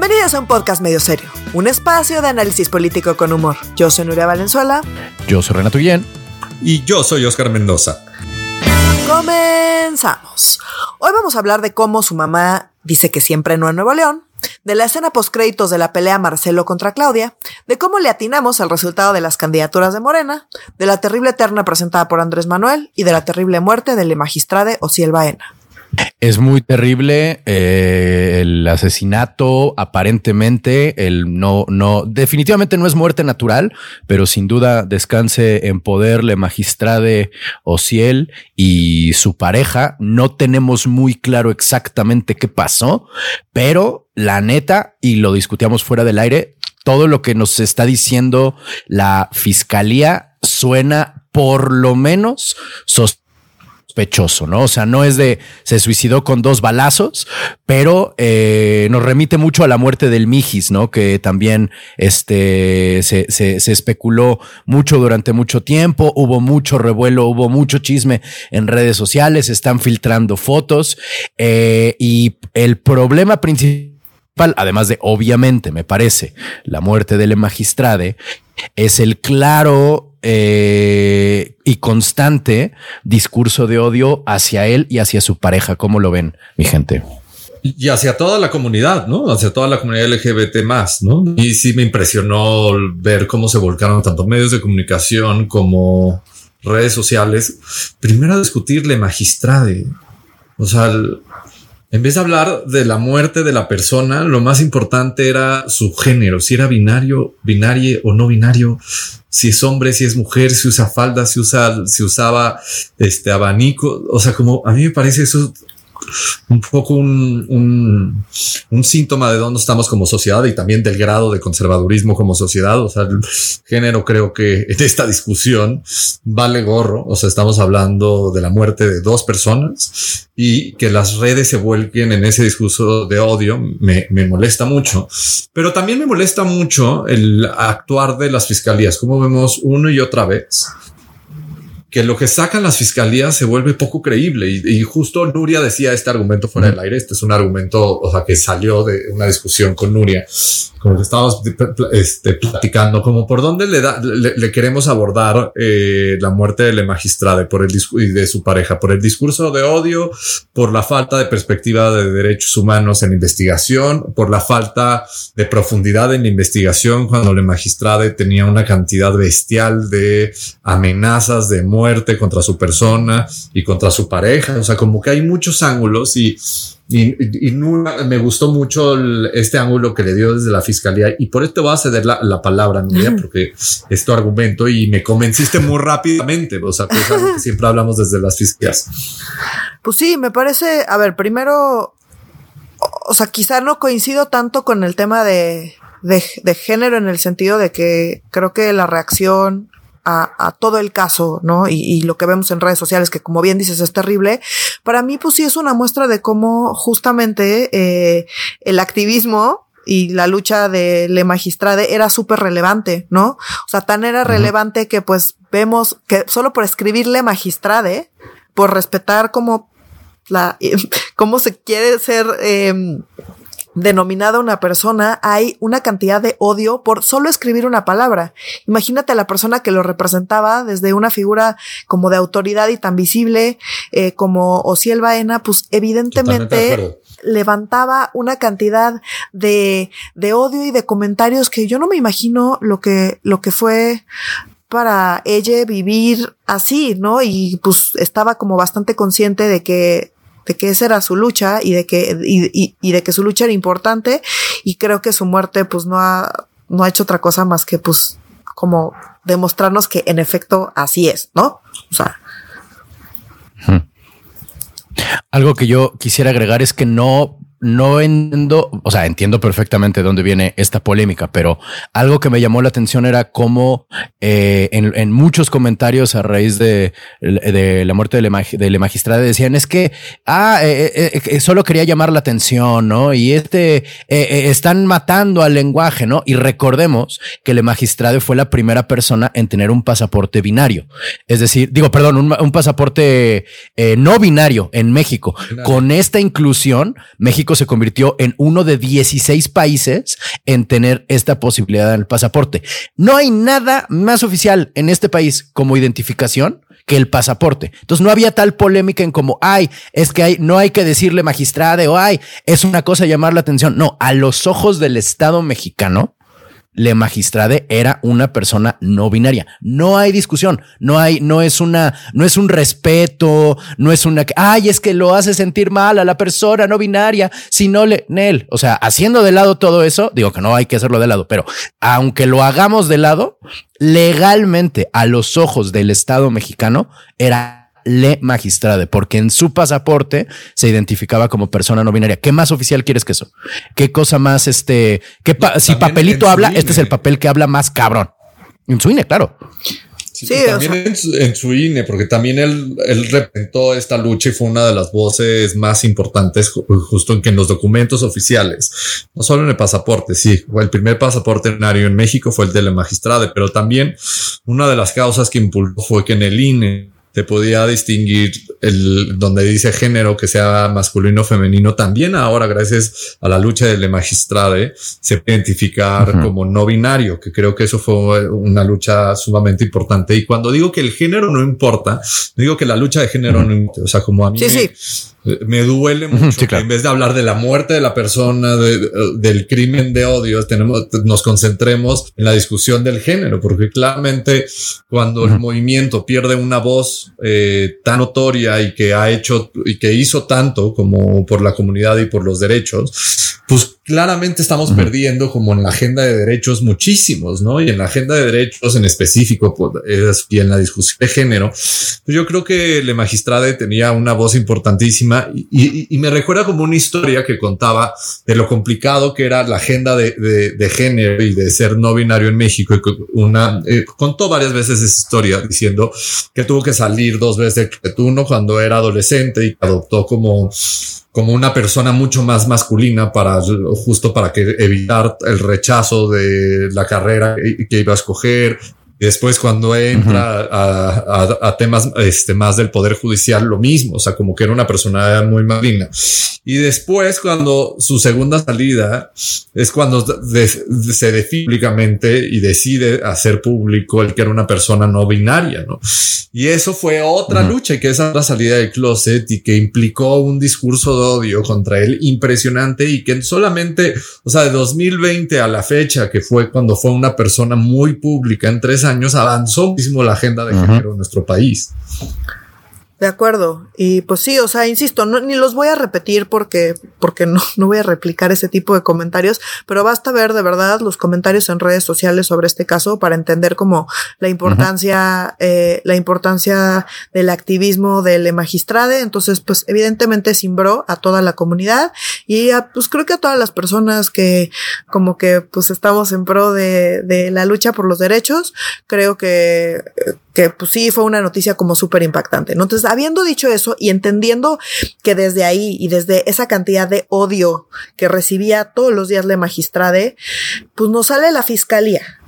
Bienvenidos a un podcast medio serio, un espacio de análisis político con humor. Yo soy Nuria Valenzuela. Yo soy Renato Guillén. Y yo soy Oscar Mendoza. Comenzamos. Hoy vamos a hablar de cómo su mamá dice que siempre no en Nuevo León, de la escena postcréditos de la pelea Marcelo contra Claudia, de cómo le atinamos al resultado de las candidaturas de Morena, de la terrible terna presentada por Andrés Manuel y de la terrible muerte del magistrade Ociel Baena. Es muy terrible eh, el asesinato, aparentemente, el no, no, definitivamente no es muerte natural, pero sin duda descanse en poder le magistrade Ociel y su pareja. No tenemos muy claro exactamente qué pasó, pero la neta, y lo discutíamos fuera del aire, todo lo que nos está diciendo la fiscalía suena por lo menos sospechoso, ¿no? O sea, no es de se suicidó con dos balazos, pero eh, nos remite mucho a la muerte del Mijis, ¿no? Que también este, se, se, se, especuló mucho durante mucho tiempo, hubo mucho revuelo, hubo mucho chisme en redes sociales, están filtrando fotos eh, y el problema principal además de obviamente, me parece, la muerte del magistrade, es el claro eh, y constante discurso de odio hacia él y hacia su pareja. ¿Cómo lo ven, mi gente? Y hacia toda la comunidad, ¿no? Hacia toda la comunidad LGBT más, ¿no? Y sí me impresionó ver cómo se volcaron tanto medios de comunicación como redes sociales. Primero a discutirle magistrade. O sea, en vez de hablar de la muerte de la persona, lo más importante era su género, si era binario, binario o no binario, si es hombre, si es mujer, si usa falda, si usa, si usaba este abanico. O sea, como a mí me parece eso un poco un, un, síntoma de dónde estamos como sociedad y también del grado de conservadurismo como sociedad. O sea, el género creo que en esta discusión vale gorro. O sea, estamos hablando de la muerte de dos personas y que las redes se vuelquen en ese discurso de odio me, me molesta mucho. Pero también me molesta mucho el actuar de las fiscalías, como vemos uno y otra vez que lo que sacan las fiscalías se vuelve poco creíble. Y, justo Nuria decía este argumento fuera del aire. Este es un argumento, o sea, que salió de una discusión con Nuria, como que estábamos este, platicando, como por dónde le, da, le, queremos abordar eh, la muerte de la magistrada por el y de su pareja, por el discurso de odio, por la falta de perspectiva de derechos humanos en investigación, por la falta de profundidad en la investigación cuando la magistrada tenía una cantidad bestial de amenazas de muerte muerte, contra su persona y contra su pareja. O sea, como que hay muchos ángulos y, y, me gustó mucho este ángulo que le dio desde la fiscalía y por esto voy a ceder la, la palabra, Nuria, porque es tu argumento y me convenciste muy rápidamente. O sea, que es algo que siempre hablamos desde las fiscalías. Pues sí, me parece, a ver, primero, o sea, quizá no coincido tanto con el tema de, de, de, género en el sentido de que creo que la reacción a, todo el caso, ¿no? Y, lo que vemos en redes sociales, que como bien dices es terrible, para mí pues sí es una muestra de cómo justamente eh, el activismo y la lucha de Le Magistrade era súper relevante, ¿no? O sea, tan era relevante que pues vemos que solo por escribirle Magistrade, por respetar como la, cómo se quiere ser, eh, denominada una persona, hay una cantidad de odio por solo escribir una palabra. Imagínate a la persona que lo representaba desde una figura como de autoridad y tan visible eh, como Ociel Baena, pues evidentemente levantaba una cantidad de, de odio y de comentarios que yo no me imagino lo que, lo que fue para ella vivir así, ¿no? Y pues estaba como bastante consciente de que de que esa era su lucha y de que, y, y, de que su lucha era importante y creo que su muerte pues no ha, no ha hecho otra cosa más que pues como demostrarnos que en efecto así es, ¿no? O sea. Algo que yo quisiera agregar es que no no entiendo, o sea, entiendo perfectamente dónde viene esta polémica, pero algo que me llamó la atención era cómo eh, en, muchos comentarios a raíz de, la muerte de la, de magistrada decían es que, ah, eh, eh, solo quería llamar la atención, ¿no? Y este, están matando al lenguaje, ¿no? Y recordemos que la magistrada fue la primera persona en tener un pasaporte binario. Es decir, digo, perdón, un, pasaporte no binario en México. Con esta inclusión, México Se convirtió en uno de 16 países en tener esta posibilidad en el pasaporte. No hay nada más oficial en este país como identificación que el pasaporte. Entonces no había tal polémica en como, ay, es que hay, no hay que decirle magistrade o ay, es una cosa llamar la atención. No, a los ojos del Estado mexicano, le magistrade era una persona no binaria. No hay discusión, no hay, no es una, no es un respeto, no es una, ay, es que lo hace sentir mal a la persona no binaria, si no le, Nel, o sea, haciendo de lado todo eso, digo que no hay que hacerlo de lado, pero aunque lo hagamos de lado, legalmente a los ojos del Estado mexicano era le magistrade, porque en su pasaporte se identificaba como persona no binaria. ¿Qué más oficial quieres que eso? ¿Qué cosa más este? ¿qué si papelito habla, este es el papel que habla más cabrón. En su INE, claro. Sí, también en, su, INE, porque también él, él representó esta lucha y fue una de las voces más importantes justo en que en los documentos oficiales, no solo en el pasaporte, sí, el primer pasaporte binario en México fue el de la magistrade, pero también una de las causas que impulsó fue que en el INE te podía distinguir el donde dice género que sea masculino o femenino también ahora gracias a la lucha de Le Magistrade se puede identificar como no binario que creo que eso fue una lucha sumamente importante. Y cuando digo que el género no importa digo que la lucha de género no importa. O sea como a mí me duele mucho que en vez de hablar de la muerte de la persona, del crimen de odio, tenemos, nos concentremos en la discusión del género, porque claramente cuando el movimiento pierde una voz eh, tan notoria y que ha hecho y que hizo tanto como por la comunidad y por los derechos, pues claramente estamos perdiendo como en la agenda de derechos muchísimos, ¿no? Y en la agenda de derechos en específico pues, y en la discusión de género, pues yo creo que Le Magistrade tenía una voz importantísima y, me recuerda como una historia que contaba de lo complicado que era la agenda de, de, género y de ser no binario en México. Y una, eh, contó varias veces esa historia diciendo que tuvo que salir dos veces de Tuno cuando era adolescente y adoptó como como una persona mucho más masculina para justo para que evitar el rechazo de la carrera que iba a escoger después cuando entra a, temas este, más del poder judicial, lo mismo, o sea, como que era una persona muy maligna. Y después cuando su segunda salida es cuando se define públicamente y decide hacer público el que era una persona no binaria, ¿no? Y eso fue otra lucha y que esa otra salida del closet y que implicó un discurso de odio contra él impresionante y que solamente, o sea, de 2020 a la fecha, que fue cuando fue una persona muy pública en tres años, años avanzó muchísimo la agenda de género en nuestro país. De acuerdo. Y pues sí, o sea, insisto, no, ni los voy a repetir porque, porque no, no voy a replicar ese tipo de comentarios, pero basta ver de verdad los comentarios en redes sociales sobre este caso para entender como la importancia, eh, la importancia del activismo del magistrade. Entonces, pues evidentemente simbró a toda la comunidad y a, pues creo que a todas las personas que como que pues estamos en pro de, de la lucha por los derechos. Creo que, que pues sí fue una noticia como súper impactante. Entonces, habiendo dicho eso y entendiendo que desde ahí y desde esa cantidad de odio que recibía todos los días la magistrade, pues nos sale la fiscalía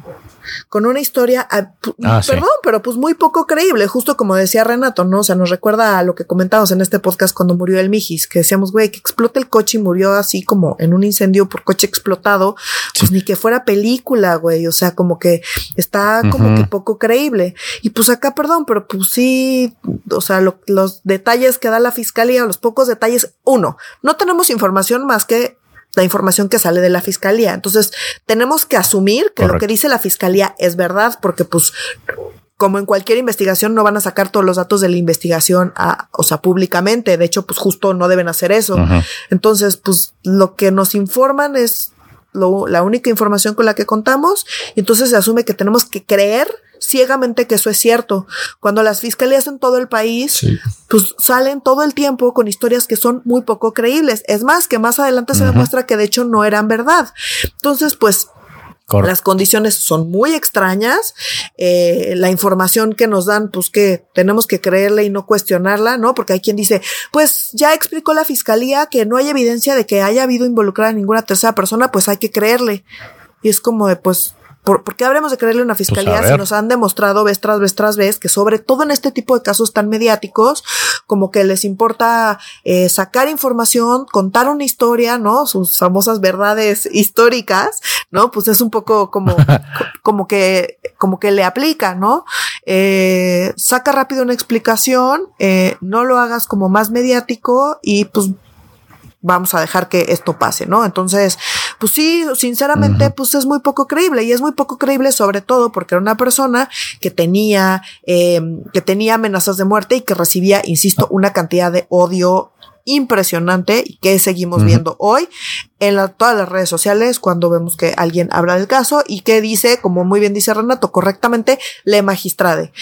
con una historia, ah, ah, perdón, pero pues muy poco creíble, justo como decía Renato, ¿no? O sea, nos recuerda a lo que comentamos en este podcast cuando murió el Mijis, que decíamos, güey, que explota el coche y murió así como en un incendio por coche explotado, pues ni que fuera película, güey, o sea, como que está como que poco creíble. Y pues acá, perdón, pero pues sí, o sea, los detalles que da la fiscalía, los pocos detalles, uno, no tenemos información más que la información que sale de la fiscalía. Entonces, tenemos que asumir que lo que dice la fiscalía es verdad, porque pues como en cualquier investigación, no van a sacar todos los datos de la investigación, a, o sea, públicamente. De hecho, pues justo no deben hacer eso. Entonces, pues lo que nos informan es lo, la única información con la que contamos. Y entonces se asume que tenemos que creer ciegamente que eso es cierto. Cuando las fiscalías en todo el país, pues salen todo el tiempo con historias que son muy poco creíbles. Es más, que más adelante se demuestra que de hecho no eran verdad. Entonces, pues Las condiciones son muy extrañas. Eh, la información que nos dan, pues que tenemos que creerle y no cuestionarla, ¿no? Porque hay quien dice, pues ya explicó la fiscalía que no hay evidencia de que haya habido involucrada ninguna tercera persona, pues hay que creerle. Y es como de, pues, ¿por, qué habremos de creerle a una fiscalía pues si nos han demostrado vez tras vez tras vez que sobre todo en este tipo de casos tan mediáticos, como que les importa eh, sacar información, contar una historia, ¿no? Sus famosas verdades históricas, ¿no? Pues es un poco como, como que, como que le aplica, ¿no? Eh, saca rápido una explicación, eh, no lo hagas como más mediático y pues vamos a dejar que esto pase, ¿no? Entonces, pues sí, sinceramente, pues es muy poco creíble y es muy poco creíble sobre todo porque era una persona que tenía, eh, que tenía amenazas de muerte y que recibía, insisto, una cantidad de odio impresionante y que seguimos viendo hoy en todas las redes sociales cuando vemos que alguien habla del caso y que dice, como muy bien dice Renato, correctamente, le magistrade.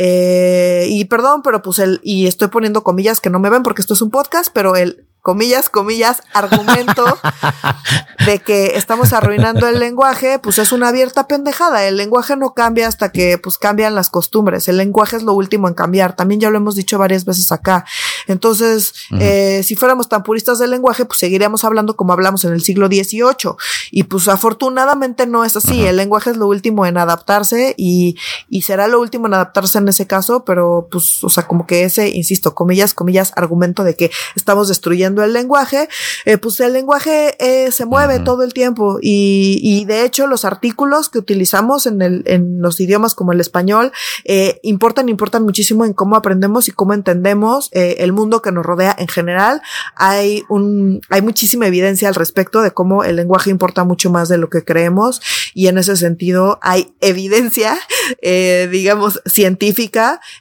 Eh, y perdón, pero pues el, y estoy poniendo comillas que no me ven porque esto es un podcast, pero el comillas, comillas, argumento de que estamos arruinando el lenguaje, pues es una abierta pendejada. El lenguaje no cambia hasta que pues cambian las costumbres. El lenguaje es lo último en cambiar. También ya lo hemos dicho varias veces acá. Entonces, eh, si fuéramos tan puristas del lenguaje, pues seguiríamos hablando como hablamos en el siglo XVIII. Y pues afortunadamente no es así. El lenguaje es lo último en adaptarse y, y será lo último en adaptarse en ese caso, pero pues, o sea, como que ese, insisto, comillas, comillas, argumento de que estamos destruyendo el lenguaje, eh, pues el lenguaje eh, se mueve todo el tiempo. Y, y, de hecho los artículos que utilizamos en, el, en los idiomas como el español eh, importan, importan muchísimo en cómo aprendemos y cómo entendemos el mundo que nos rodea en general. Hay un, hay muchísima evidencia al respecto de cómo el lenguaje importa mucho más de lo que creemos. Y en ese sentido hay evidencia, digamos, científica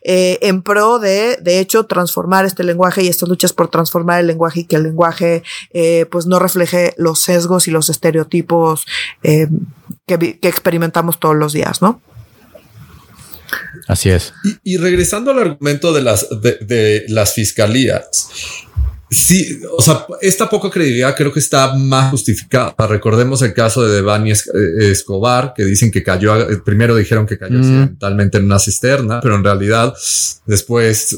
en pro de, de hecho, transformar este lenguaje y estas luchas por transformar el lenguaje y que el lenguaje eh, pues no refleje los sesgos y los estereotipos eh, que, experimentamos todos los días, ¿no? Así es. Y, regresando al argumento de las, de, las fiscalías, Sí, o sea, esta poca credibilidad creo que está más justificada. Recordemos el caso de Devani eh, Escobar, que dicen que cayó, primero dijeron que cayó mm. accidentalmente en una cisterna, pero en realidad después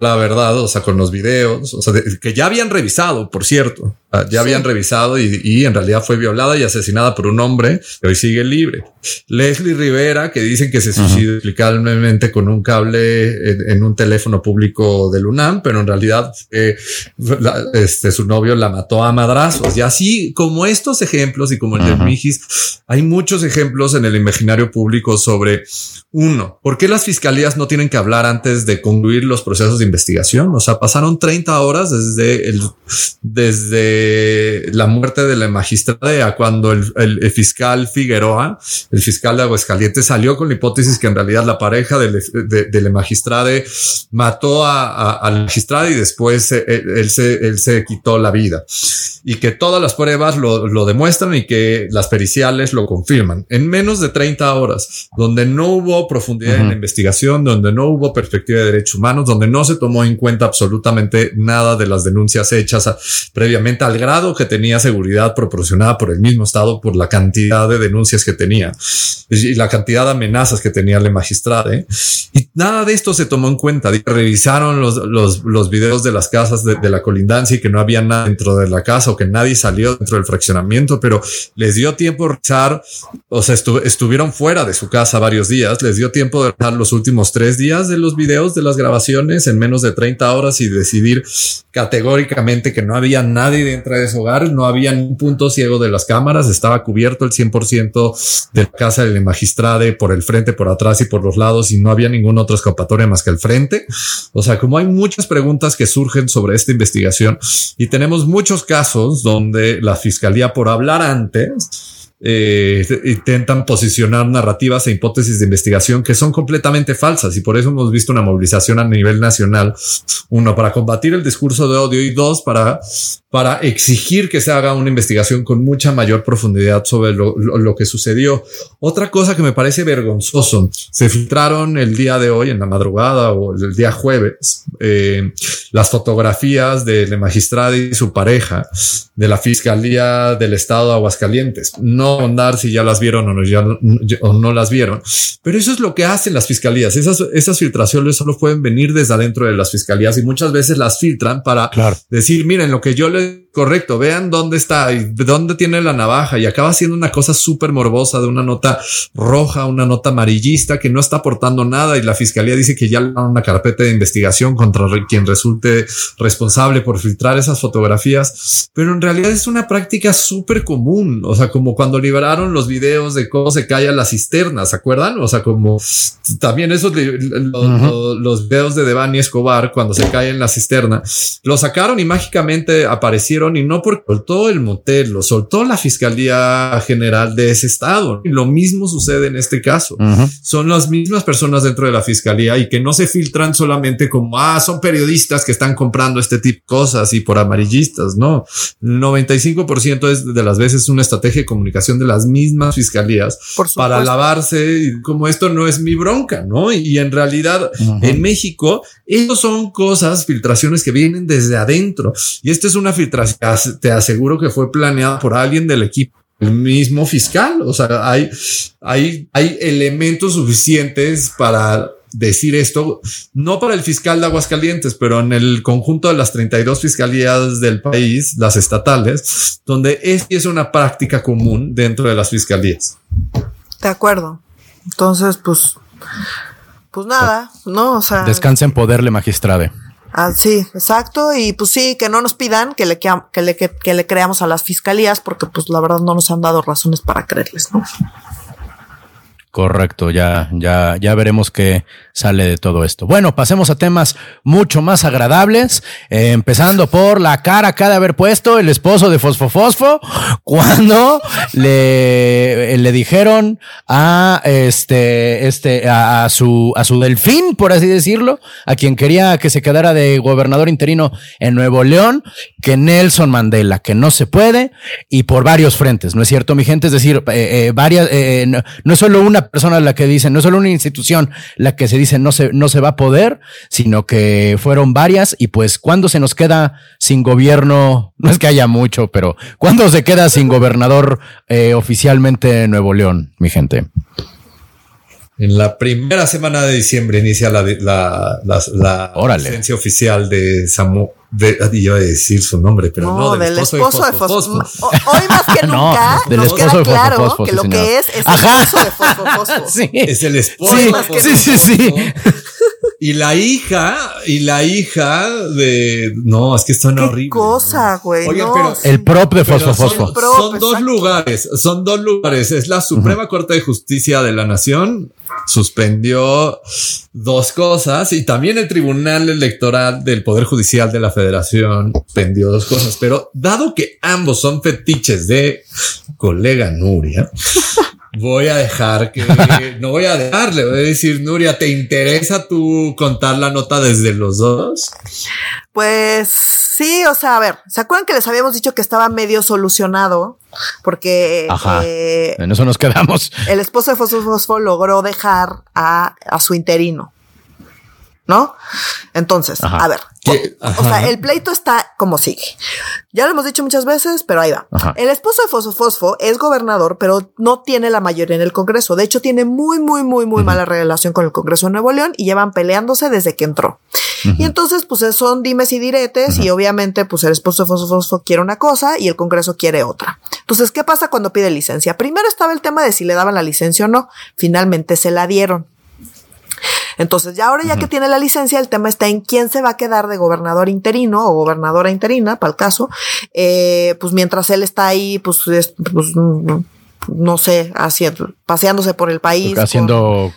la verdad, o sea, con los videos, o sea, que ya habían revisado, por cierto, Ah, ya habían revisado y, en realidad fue violada y asesinada por un hombre que hoy sigue libre. Leslie Rivera, que dicen que se suicidó explicablemente con un cable en, un teléfono público del UNAM, pero en realidad este, su novio la mató a madrazos. Y así como estos ejemplos y como el de Mijis, hay muchos ejemplos en el imaginario público sobre uno, ¿por qué las fiscalías no tienen que hablar antes de concluir los procesos de investigación? O sea, pasaron 30 horas desde el, desde la muerte de la magistrada a cuando el, fiscal Figueroa, el fiscal de Aguascalientes, salió con la hipótesis que en realidad la pareja de, de, la magistrada mató a, la magistrada y después él, se, él se quitó la vida. Y que todas las pruebas lo, demuestran y que las periciales lo confirman. En menos de 30 horas, donde no hubo profundidad en la investigación, donde no hubo perspectiva de derechos humanos, donde no se tomó en cuenta absolutamente nada de las denuncias hechas previamente al grado que tenía seguridad proporcionada por el mismo Estado por la cantidad de denuncias que tenía y la cantidad de amenazas que tenía el magistrado. ¿eh? Y nada de esto se tomó en cuenta. Revisaron los, los, los videos de las casas de, la colindancia y que no había nada dentro de la casa o que nadie salió dentro del fraccionamiento, pero les dio tiempo de revisar, o sea, estuvieron fuera de su casa varios días, les dio tiempo de revisar los últimos tres días de los videos de las grabaciones en menos de 30 horas y decidir categóricamente que no había nadie dentro de ese hogar, no había un punto ciego de las cámaras, estaba cubierto el 100% de la casa del magistrado por el frente, por atrás y por los lados y no había ninguna otra escapatoria más que el frente. O sea, como hay muchas preguntas que surgen sobre esta investigación y tenemos muchos casos donde la fiscalía por hablar antes eh, intentan posicionar narrativas e hipótesis de investigación que son completamente falsas y por eso hemos visto una movilización a nivel nacional, uno, para combatir el discurso de odio y dos, para, para exigir que se haga una investigación con mucha mayor profundidad sobre lo, lo, que sucedió. Otra cosa que me parece vergonzoso, se filtraron el día de hoy, en la madrugada o el día jueves, eh, las fotografías de la magistrada y su pareja de la Fiscalía del Estado de Aguascalientes. No andar si ya las vieron o no, ya, o no las vieron. Pero eso es lo que hacen las fiscalías. Esas, esas filtraciones solo pueden venir desde adentro de las fiscalías y muchas veces las filtran para decir, miren, lo que yo le correcto. Vean dónde está y dónde tiene la navaja y acaba siendo una cosa súper morbosa de una nota roja, una nota amarillista que no está aportando nada y la fiscalía dice que ya le dan una carpeta de investigación contra quien resulte responsable por filtrar esas fotografías, pero en realidad es una práctica súper común. O sea, como cuando liberaron los videos de cómo se cae la cisterna, ¿se acuerdan? O sea, como también esos los, videos de Devani Escobar cuando se cae en la cisterna, lo sacaron y mágicamente aparecieron y no porque soltó el motel, lo soltó la Fiscalía General de ese estado. Y lo mismo sucede en este caso. Son las mismas personas dentro de la Fiscalía y que no se filtran solamente como, ah, son periodistas que están comprando este tipo de cosas y por amarillistas, no. El 95% es de las veces una estrategia de comunicación de las mismas fiscalías para lavarse y como esto no es mi bronca, ¿no? Y en realidad en México, estos son cosas, filtraciones que vienen desde adentro. Y esta es una filtración, te aseguro que fue planeada por alguien del equipo el mismo fiscal. O sea, hay, hay, hay elementos suficientes para decir esto, no para el fiscal de Aguascalientes, pero en el conjunto de las 32 fiscalías del país, las estatales, donde es una práctica común dentro de las fiscalías. De acuerdo. Entonces, pues, pues nada, ¿no? O sea. Descansa en poderle magistrade. Ah, sí, exacto. Y pues sí, que no nos pidan que le, que le, que le creamos a las fiscalías, porque pues la verdad no nos han dado razones para creerles, ¿no? Correcto, ya, ya, ya veremos qué sale de todo esto. Bueno, pasemos a temas mucho más agradables, eh, empezando por la cara ha de haber puesto el esposo de Fosfo Fosfo cuando le, le dijeron a este, este, a, su, a su delfín, por así decirlo, a quien quería que se quedara de gobernador interino en Nuevo León, que Nelson Mandela, que no se puede y por varios frentes, ¿no es cierto, mi gente? Es decir, eh, eh, varias, no es solo una persona la que dice, no es solo una institución la que se dice no se, no se va a poder, sino que fueron varias y pues cuando se nos queda sin gobierno, no es que haya mucho, pero cuando se queda sin gobernador eh, oficialmente en Nuevo León, mi gente. En la primera semana de diciembre inicia la, la, la, licencia oficial de Samu. De, iba a decir su nombre, pero no, del, esposo, de Fosfo. Hoy más que nunca no, del esposo de claro que lo que es es el esposo de Fosfo. Sí. Es el esposo. Sí, sí, sí, sí. Y la hija, y la hija de. No, es que esto no horrible. cosa, güey? pero. El prop de Fosfo Fosfo. Son, dos lugares, son dos lugares. Es la Suprema Corte de Justicia de la Nación suspendió dos cosas y también el Tribunal Electoral del Poder Judicial de la Federación suspendió dos cosas. Pero dado que ambos son fetiches de colega Nuria, voy a dejar que no voy a dejarle, voy a decir, Nuria, ¿te interesa tú contar la nota desde los dos? Pues sí, o sea, a ver, ¿se acuerdan que les habíamos dicho que estaba medio solucionado? Porque eh, en eso nos quedamos. El esposo de Fosfo logró dejar a, a su interino. ¿No? Entonces, a ver, o, sea, el pleito está como sigue. Ya lo hemos dicho muchas veces, pero ahí va. El esposo de Fosfo Fosfo es gobernador, pero no tiene la mayoría en el Congreso. De hecho, tiene muy, muy, muy, muy mala relación con el Congreso de Nuevo León y llevan peleándose desde que entró. Y entonces, pues son dimes y diretes y obviamente, pues el esposo de Fosfo Fosfo quiere una cosa y el Congreso quiere otra. Entonces, ¿qué pasa cuando pide licencia? Primero estaba el tema de si le daban la licencia o no. Finalmente se la dieron. Entonces, ya ahora ya que tiene la licencia, el tema está en quién se va a quedar de gobernador interino o gobernadora interina, para el caso, eh, pues mientras él está ahí, pues, pues no sé, haciendo, paseándose por el país. Haciendo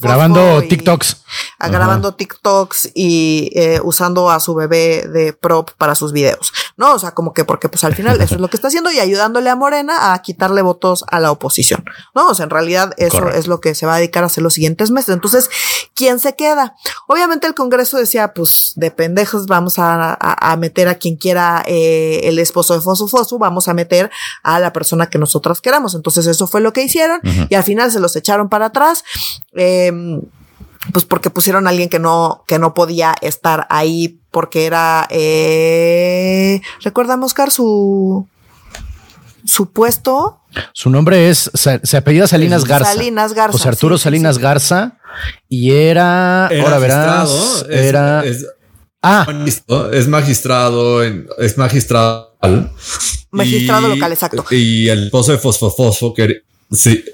grabando TikToks. grabando TikToks y eh, usando a su bebé de prop para sus videos. No, o sea, como que porque pues al final eso es lo que está haciendo y ayudándole a Morena a quitarle votos a la oposición. No, o sea, en realidad eso es lo que se va a dedicar a hacer los siguientes meses. Entonces, ¿quién se queda? Obviamente el Congreso decía, pues de pendejos vamos a, a, meter a quien quiera eh, el esposo de Fosu Fosu, vamos a meter a la persona que nosotras queramos. Entonces eso fue lo que hicieron y al final se los echaron para atrás Em, pues porque pusieron a alguien que no, que no podía estar ahí porque era, eh, ¿recuerda Oscar su, su puesto? Su nombre es, se, apellida Salinas Garza. Salinas Garza. José Arturo Salinas Garza y era, ahora verás, era, Ah, es magistrado, es magistrado. Magistrado local, exacto. Y el esposo de Fosfofosfo que sí,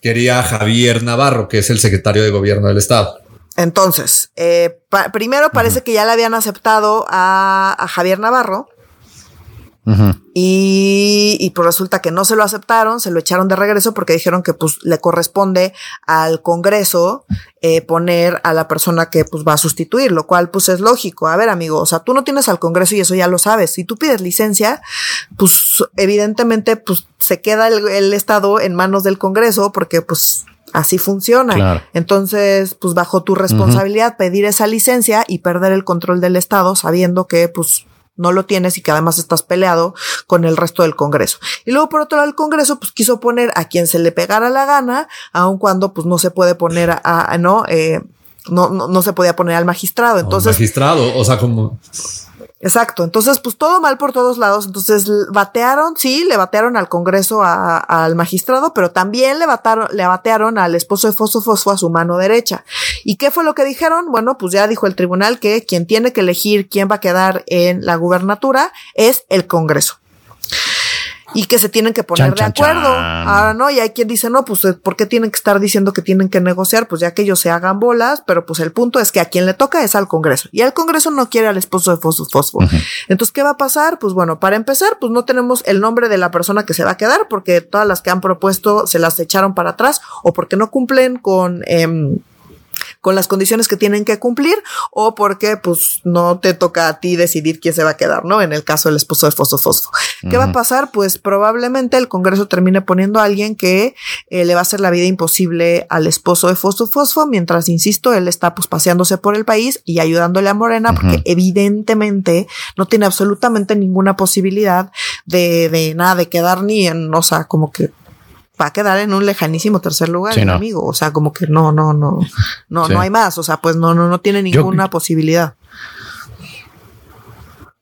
quería Javier Navarro, que es el secretario de gobierno del estado. Entonces, eh, primero parece que ya le habían aceptado a, a Javier Navarro y, y, pues resulta que no se lo aceptaron, se lo echaron de regreso porque dijeron que pues le corresponde al Congreso eh, poner a la persona que pues va a sustituir, lo cual pues es lógico. A ver, amigo, o sea, tú no tienes al Congreso y eso ya lo sabes. Si tú pides licencia, pues evidentemente pues se queda el, el Estado en manos del Congreso porque pues Así funciona. Entonces, pues bajo tu responsabilidad pedir esa licencia y perder el control del Estado sabiendo que pues no lo tienes y que además estás peleado con el resto del Congreso. Y luego por otro lado el Congreso pues quiso poner a quien se le pegara la gana, aun cuando pues no se puede poner a, no, eh, no, no, no, se podía poner al magistrado. Entonces, magistrado, o sea, como Exacto. Entonces, pues todo mal por todos lados. Entonces, batearon, sí, le batearon al Congreso al magistrado, pero también le batearon, le batearon al esposo de Fosfo Fosfo a su mano derecha. ¿Y qué fue lo que dijeron? Bueno, pues ya dijo el tribunal que quien tiene que elegir quién va a quedar en la gubernatura es el Congreso y que se tienen que poner de acuerdo. Ahora no, y hay quien dice, no, pues, ¿por qué tienen que estar diciendo que tienen que negociar? Pues ya que ellos se hagan bolas, pero pues el punto es que a quien le toca es al Congreso. Y el Congreso no quiere al esposo de Fosfo Fosfo. Entonces, ¿qué va a pasar? Pues bueno, para empezar, pues no tenemos el nombre de la persona que se va a quedar, porque todas las que han propuesto se las echaron para atrás o porque no cumplen con, eh, con las condiciones que tienen que cumplir o porque pues no te toca a ti decidir quién se va a quedar, ¿no? En el caso del esposo de Fosfo Fosfo. ¿Qué va a pasar? Pues probablemente el Congreso termine poniendo a alguien que eh, le va a hacer la vida imposible al esposo de Fosfo Fosfo, mientras, insisto, él está pues paseándose por el país y ayudándole a Morena porque evidentemente no tiene absolutamente ninguna posibilidad de, de nada, de quedar ni en, o sea, como que va a quedar en un lejanísimo tercer lugar, amigo. O sea, como que no, no, no, no, no hay más. O sea, pues no, no, no tiene ninguna posibilidad.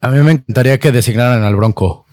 A mí me encantaría que designaran al Bronco.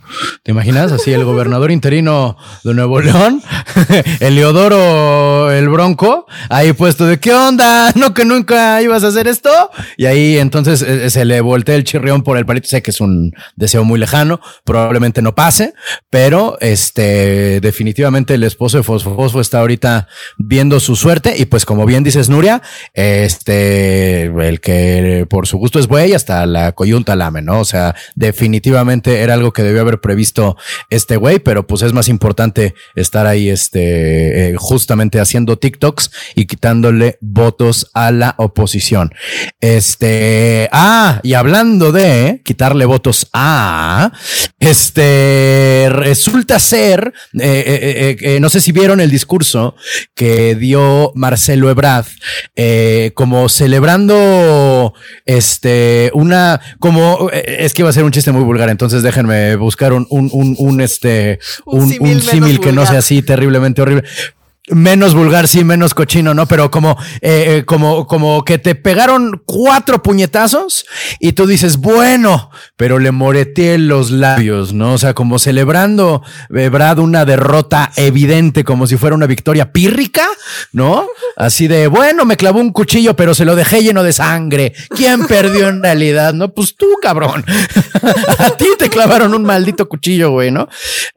¿Te imaginas? Así el gobernador interino de Nuevo León, Eliodoro el Bronco, ahí puesto de qué onda, no que nunca ibas a hacer esto. Y ahí entonces eh, se le voltea el chirrión por el palito. Sé que es un deseo muy lejano, probablemente no pase, pero este definitivamente el esposo de Fosfo, Fosfo está ahorita viendo su suerte. Y pues, como bien dices, Nuria, este el que por su gusto es buey hasta la coyunta lame, ¿no? O sea, definitivamente era algo que debió haber previsto este güey, pero pues es más importante estar ahí, este, eh, justamente haciendo TikToks y quitándole votos a la oposición. Este, ah, y hablando de quitarle votos a, este, resulta ser, eh, eh, no sé si vieron el discurso que dio Marcelo Ebrard, como celebrando, este, una, como, es que iba a ser un chiste muy vulgar, entonces déjenme buscar un, un, un, este, un, símil que no sea así terriblemente horrible menos vulgar, sí, menos cochino, ¿no? Pero como, eh, eh, como, como que te pegaron cuatro puñetazos y tú dices, bueno, pero le moreteé los labios, ¿no? O sea, como celebrando, eh, Brad, una derrota evidente, como si fuera una victoria pírrica, ¿no? Así de, bueno, me clavó un cuchillo, pero se lo dejé lleno de sangre. ¿Quién perdió en realidad? No, pues tú, cabrón. A ti te clavaron un maldito cuchillo, güey, ¿no?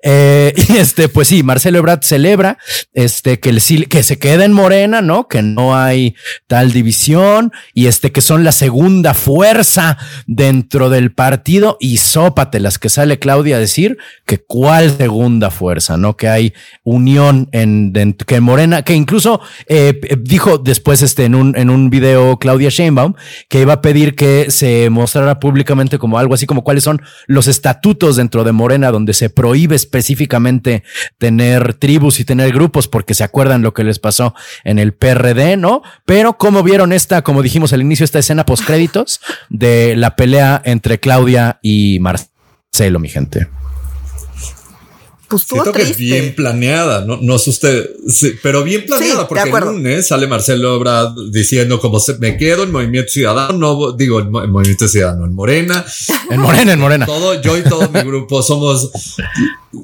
y este, pues sí, Marcelo Brad celebra, este, que, el, que se queda en Morena, ¿no? Que no hay tal división y este que son la segunda fuerza dentro del partido y sópate las que sale Claudia a decir que cuál segunda fuerza, ¿no? Que hay unión en, que Morena, que incluso eh, dijo después este en un, en un video Claudia Sheinbaum que iba a pedir que se mostrara públicamente como algo así como cuáles son los estatutos dentro de Morena donde se prohíbe específicamente tener tribus y tener grupos porque se acuerdan lo que les pasó en el PRD, ¿no? Pero cómo vieron esta, como dijimos al inicio, esta escena post créditos de la pelea entre Claudia y Marcelo, mi gente. Pues Siento que bien planeada, no, no sé usted, pero bien planeada, porque el lunes sale Marcelo Obrador diciendo como se, me quedo en Movimiento Ciudadano, no digo en, Movimiento Ciudadano, en Morena. en Morena, en Morena. Todo, yo y todo mi grupo somos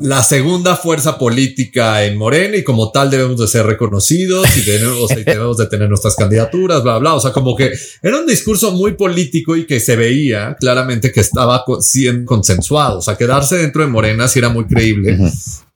la segunda fuerza política en Morena y como tal debemos de ser reconocidos y debemos, y debemos de tener nuestras candidaturas, bla, bla. O sea, como que era un discurso muy político y que se veía claramente que estaba siendo consensuado. O sea, quedarse dentro de Morena sí era muy creíble.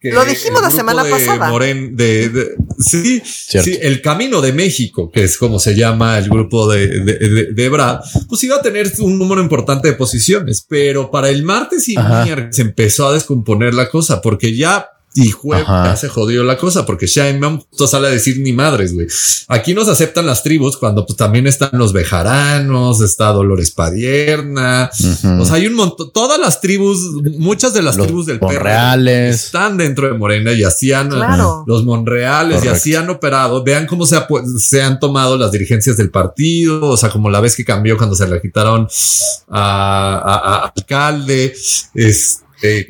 Lo dijimos la semana pasada. Moren, de, sí, sí, el Camino de México, que es como se llama el grupo de, de, de, Brad, pues iba a tener un número importante de posiciones, pero para el martes y miércoles se empezó a descomponer la cosa porque ya y jueves ya se jodió la cosa porque Sheinbaum sale a decir ni madres, güey. Aquí nos aceptan las tribus cuando pues, también están los bejaranos, está Dolores Padierna. O sea, hay un montón, todas las tribus, muchas de las tribus del Monreales están dentro de Morena y así han, los Monreales y así han operado. Vean cómo se, se han tomado las dirigencias del partido. O sea, como la vez que cambió cuando se le quitaron a, alcalde.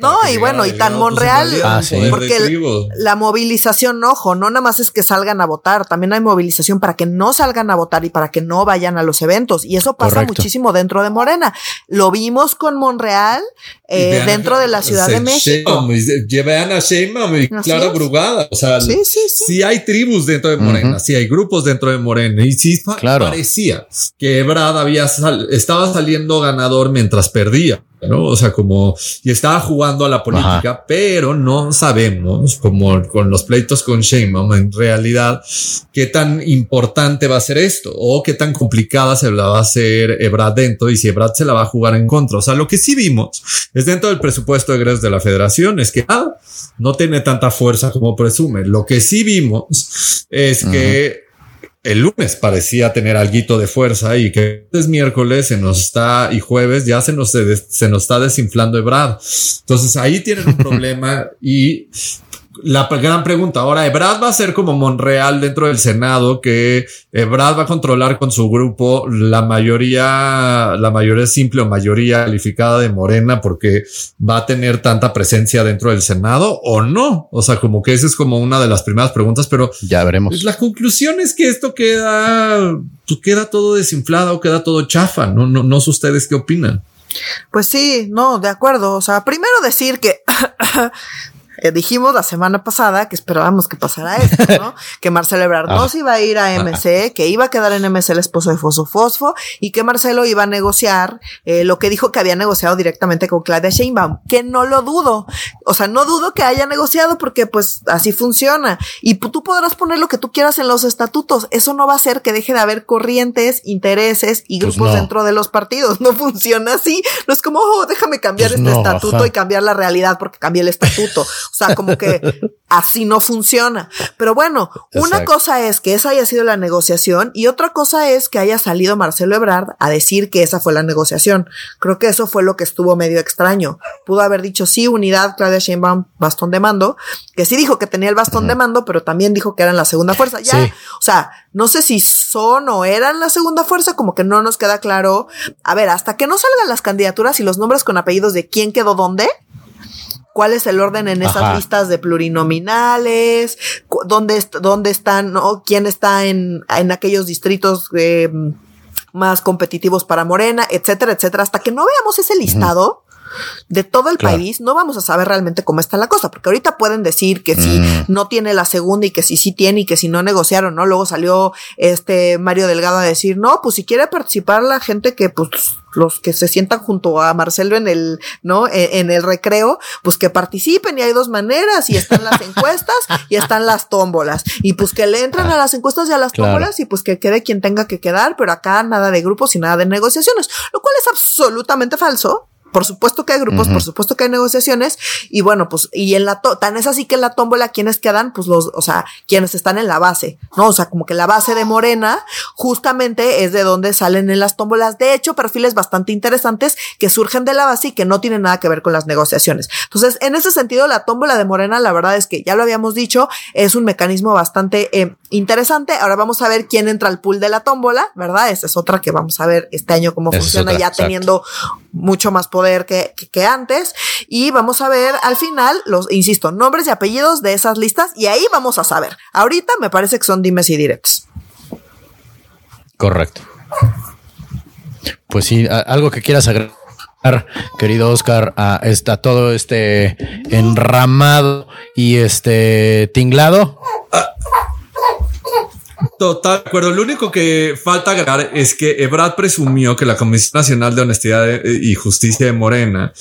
No, y bueno, y tan Monreal, ah, porque la movilización, ojo, no nada más es que salgan a votar, también hay movilización para que no salgan a votar y para que no vayan a los eventos. Y eso pasa muchísimo dentro de Morena. Lo vimos con Monreal eh, dentro de la Ciudad de México. Llevan a Sheinbaum y Clara Brugada. O sea, sí, hay tribus dentro de Morena, sí hay grupos dentro de Morena. Y sí parecía que Ebrad había estaba saliendo ganador mientras perdía. ¿No? O sea, como, y estaba jugando a la política, pero no sabemos, como con los pleitos con Sheinbaum, en realidad, qué tan importante va a ser esto, o qué tan complicada se la va a hacer Ebrad dentro, y si Ebrad se la va a jugar en contra. O sea, lo que sí vimos es dentro del presupuesto de egresos de la federación, es que ah, no tiene tanta fuerza como presume. Lo que sí vimos es que el lunes parecía tener algo de fuerza y que es miércoles se nos está y jueves ya se nos, se, nos está desinflando Ebrad. Entonces ahí tienen un problema y la gran pregunta ahora, Ebrad va a ser como Monreal dentro del Senado, que Ebrad va a controlar con su grupo la mayoría, la mayoría simple o mayoría calificada de Morena porque va a tener tanta presencia dentro del Senado o no. O sea, como que esa es como una de las primeras preguntas, pero ya veremos. La conclusión es que esto queda, pues queda todo desinflado, queda todo chafa. No, no, no sé ustedes qué opinan. Pues sí, no, de acuerdo. O sea, primero decir que Eh, dijimos la semana pasada que esperábamos que pasara esto, ¿no? que Marcelo Ebrard no se iba a ir a MC, que iba a quedar en MC el esposo de Fosfo Fosfo y que Marcelo iba a negociar eh, lo que dijo que había negociado directamente con Claudia Sheinbaum, que no lo dudo. O sea, no dudo que haya negociado porque pues así funciona. Y tú podrás poner lo que tú quieras en los estatutos. Eso no va a hacer que deje de haber corrientes, intereses y pues grupos dentro de los partidos. No funciona así. No es como, oh, déjame cambiar pues este estatuto y cambiar la realidad porque cambié el estatuto. O sea, como que así no funciona. Pero bueno, una cosa es que esa haya sido la negociación y otra cosa es que haya salido Marcelo Ebrard a decir que esa fue la negociación. Creo que eso fue lo que estuvo medio extraño. Pudo haber dicho sí, unidad, Claudia Sheinbaum, bastón de mando, que sí dijo que tenía el bastón de mando, pero también dijo que eran la segunda fuerza. Ya, o sea, no sé si son o eran la segunda fuerza, como que no nos queda claro. A ver, hasta que no salgan las candidaturas y los nombres con apellidos de quién quedó dónde, cuál es el orden en esas listas de plurinominales, dónde, dónde están, ¿no? quién está en, en aquellos distritos eh, más competitivos para Morena, etcétera, etcétera. Hasta que no veamos ese listado, de todo el país, no vamos a saber realmente cómo está la cosa, porque ahorita pueden decir que si mm. no tiene la segunda y que si sí tiene y que si no negociaron, ¿no? Luego salió este Mario Delgado a decir, no, pues si quiere participar la gente que pues los que se sientan junto a Marcelo en el, ¿no? E, en, el recreo, pues que participen y hay dos maneras y están las encuestas y están las tómbolas y pues que le entran a las encuestas y a las tómbolas y pues que quede quien tenga que quedar, pero acá nada de grupos y nada de negociaciones, lo cual es absolutamente falso por supuesto que hay grupos, por supuesto que hay negociaciones y bueno, pues y en la tan es así que en la tómbola quienes quedan, pues los, o sea, quienes están en la base, ¿no? O sea, como que la base de Morena justamente es de donde salen en las tómbolas, de hecho, perfiles bastante interesantes que surgen de la base y que no tienen nada que ver con las negociaciones. Entonces, en ese sentido, la tómbola de Morena, la verdad es que ya lo habíamos dicho, es un mecanismo bastante eh, interesante. Ahora vamos a ver quién entra al pool de la tómbola, ¿verdad? Esa es otra que vamos a ver este año cómo funciona ya teniendo mucho más poder que, que, antes. Y vamos a ver al final los, insisto, nombres y apellidos de esas listas y ahí vamos a saber. Ahorita me parece que son dimes y directos. Correcto. Pues sí, algo que quieras agregar. querido Oscar, a esta, todo este enramado y este tinglado. Total, de acuerdo. Lo único que falta agregar es que Ebrad presumió que la Comisión Nacional de Honestidad eh, y Justicia de Morena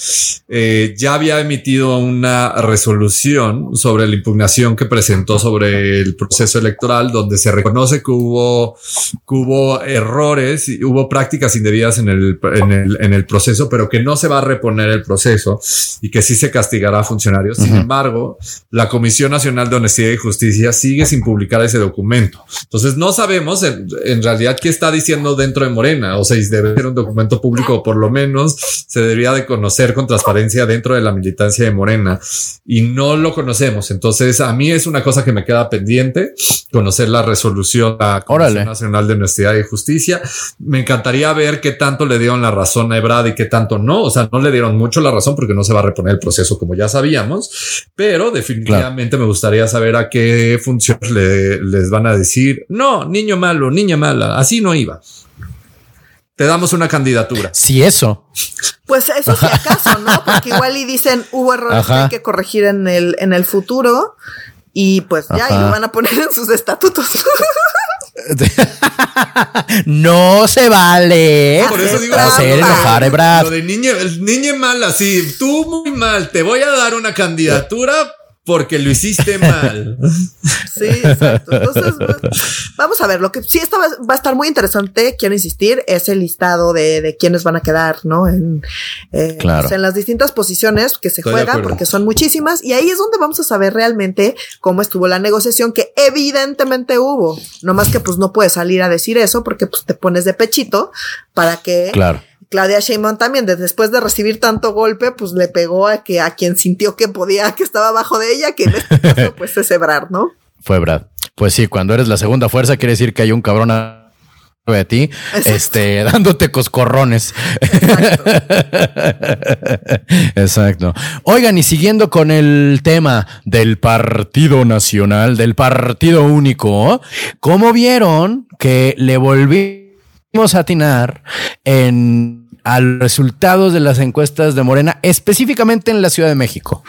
eh, ya había emitido una resolución sobre la impugnación que presentó sobre el proceso electoral, donde se reconoce que hubo, que hubo errores y hubo prácticas indebidas en el, en, el, en el proceso, pero que no se va a reponer el proceso y que sí se castigará a funcionarios. Sin embargo, la Comisión Nacional de Honestidad y Justicia sigue sin publicar ese documento. Entonces no sabemos en, realidad qué está diciendo dentro de Morena. O sea, si debe ser un documento público, por lo menos se debería de conocer con transparencia dentro de la militancia de Morena y no lo conocemos. Entonces a mí es una cosa que me queda pendiente conocer la resolución de la Comisión Nacional de Honestidad y Justicia. Me encantaría ver qué tanto le dieron la razón a Ebrad y qué tanto no. O sea, no le dieron mucho la razón porque no se va a reponer el proceso como ya sabíamos, pero definitivamente me gustaría saber a qué funciones les van a decir no, niño malo, niña mala, así no iba. Te damos una candidatura. Si eso. Pues eso si acaso, ¿no? Porque igual y dicen hubo errores que hay que corregir en el, en el futuro y pues ya, y lo van a poner en sus estatutos. no se vale Por eso digo, hacer enojar a Brad. Lo de niña, niña mala, sí, tú muy mal, te voy a dar una candidatura porque lo hiciste mal. sí, exacto. Entonces, vamos a ver, lo que sí está, va a estar muy interesante, quiero insistir, es el listado de, de quiénes van a quedar, ¿no? En, eh, pues, en las distintas posiciones que se juegan, porque son muchísimas, y ahí es donde vamos a saber realmente cómo estuvo la negociación, que evidentemente hubo, no más que pues no puedes salir a decir eso, porque pues te pones de pechito para que claro Claudia Sheinbaum también, después de recibir tanto golpe, pues le pegó a que a quien sintió que podía, que estaba abajo de ella, que en este caso, pues es Ebrard, ¿no? Fue Brad. Pues sí, cuando eres la segunda fuerza, quiere decir que hay un cabrón de ti, este, dándote coscorrones. Exacto. Exacto. Oigan, y siguiendo con el tema del Partido Nacional, del Partido Único, ¿cómo vieron que le volví a atinar en a los resultados de las encuestas de Morena, específicamente en la Ciudad de México.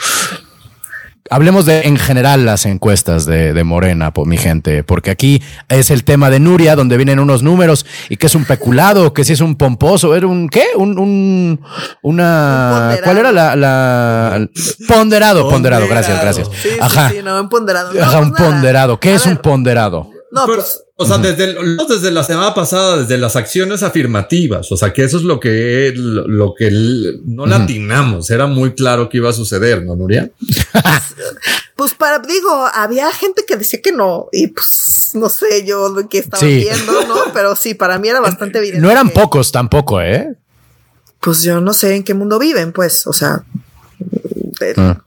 Hablemos de en general las encuestas de, Morena, por mi gente, porque aquí es el tema de Nuria, donde vienen unos números y que es un peculado, que si es un pomposo, era un qué, un, un una, ¿cuál era la, la ponderado, ponderado, gracias, gracias. Ajá. Sí, no, un ponderado. Ajá, un pues ponderado. ¿Qué es un ponderado? No, pues o sea, desde, desde la semana pasada, desde las acciones afirmativas, o sea, que eso es lo que, lo, que no latinamos, era muy claro que iba a suceder, ¿no, Nuria? pues para, digo, había gente que decía que no, y pues no sé yo lo que estaba viendo, ¿no? Pero sí, para mí era bastante evidente. No eran pocos tampoco, ¿eh? Pues yo no sé en qué mundo viven, pues, o sea, Ah.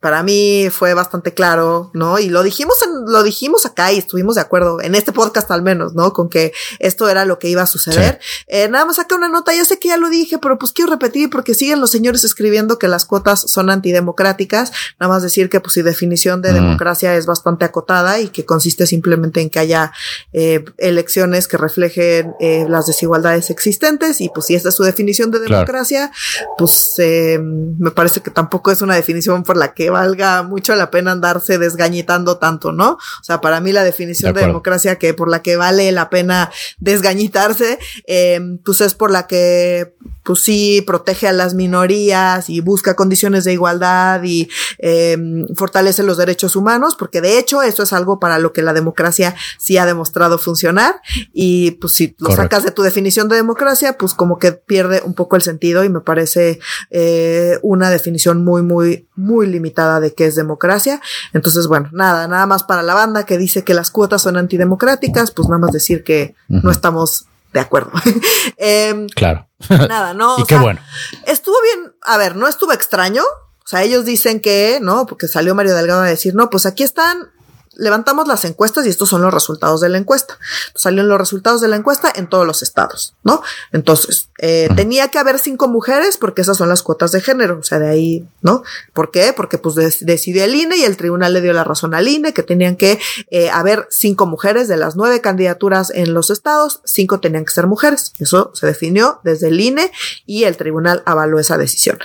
Para mí fue bastante claro, ¿no? Y lo dijimos, en, lo dijimos acá y estuvimos de acuerdo, en este podcast al menos, ¿no? Con que esto era lo que iba a suceder. Eh, nada más acá una nota, ya sé que ya lo dije, pero pues quiero repetir porque siguen los señores escribiendo que las cuotas son antidemocráticas. Nada más decir que pues su definición de democracia es bastante acotada y que consiste simplemente en que haya eh, elecciones que reflejen eh, las desigualdades existentes y pues si esta es su definición de democracia, pues me parece que tampoco es una definición por la que valga mucho la pena andarse desgañitando tanto, ¿no? O sea, para mí la definición de, democracia que por la que vale la pena desgañitarse, eh, pues es por la que pues sí protege a las minorías y busca condiciones de igualdad y eh, fortalece los derechos humanos, porque de hecho eso es algo para lo que la democracia sí ha demostrado funcionar. Y pues si lo sacas de tu definición de democracia, pues como que pierde un poco el sentido y me parece eh, una definición muy, muy, muy limitada de qué es democracia. Entonces, bueno, nada, nada más para la banda que dice que las cuotas son antidemocráticas, pues nada más decir que no estamos de acuerdo. Em, claro. Nada, no. y qué bueno. Estuvo bien, a ver, no estuvo extraño. O sea, ellos dicen que, ¿no? Porque salió Mario Delgado a decir, no, pues aquí están levantamos las encuestas y estos son los resultados de la encuesta. salieron los resultados de la encuesta en todos los estados, ¿no? Entonces, eh, tenía que haber cinco mujeres porque esas son las cuotas de género, o sea, de ahí, ¿no? ¿Por qué? Porque pues decidió el INE y el tribunal le dio la razón al INE que tenían que eh, haber cinco mujeres de las nueve candidaturas en los estados, cinco tenían que ser mujeres. Eso se definió desde el INE y el tribunal avaló esa decisión.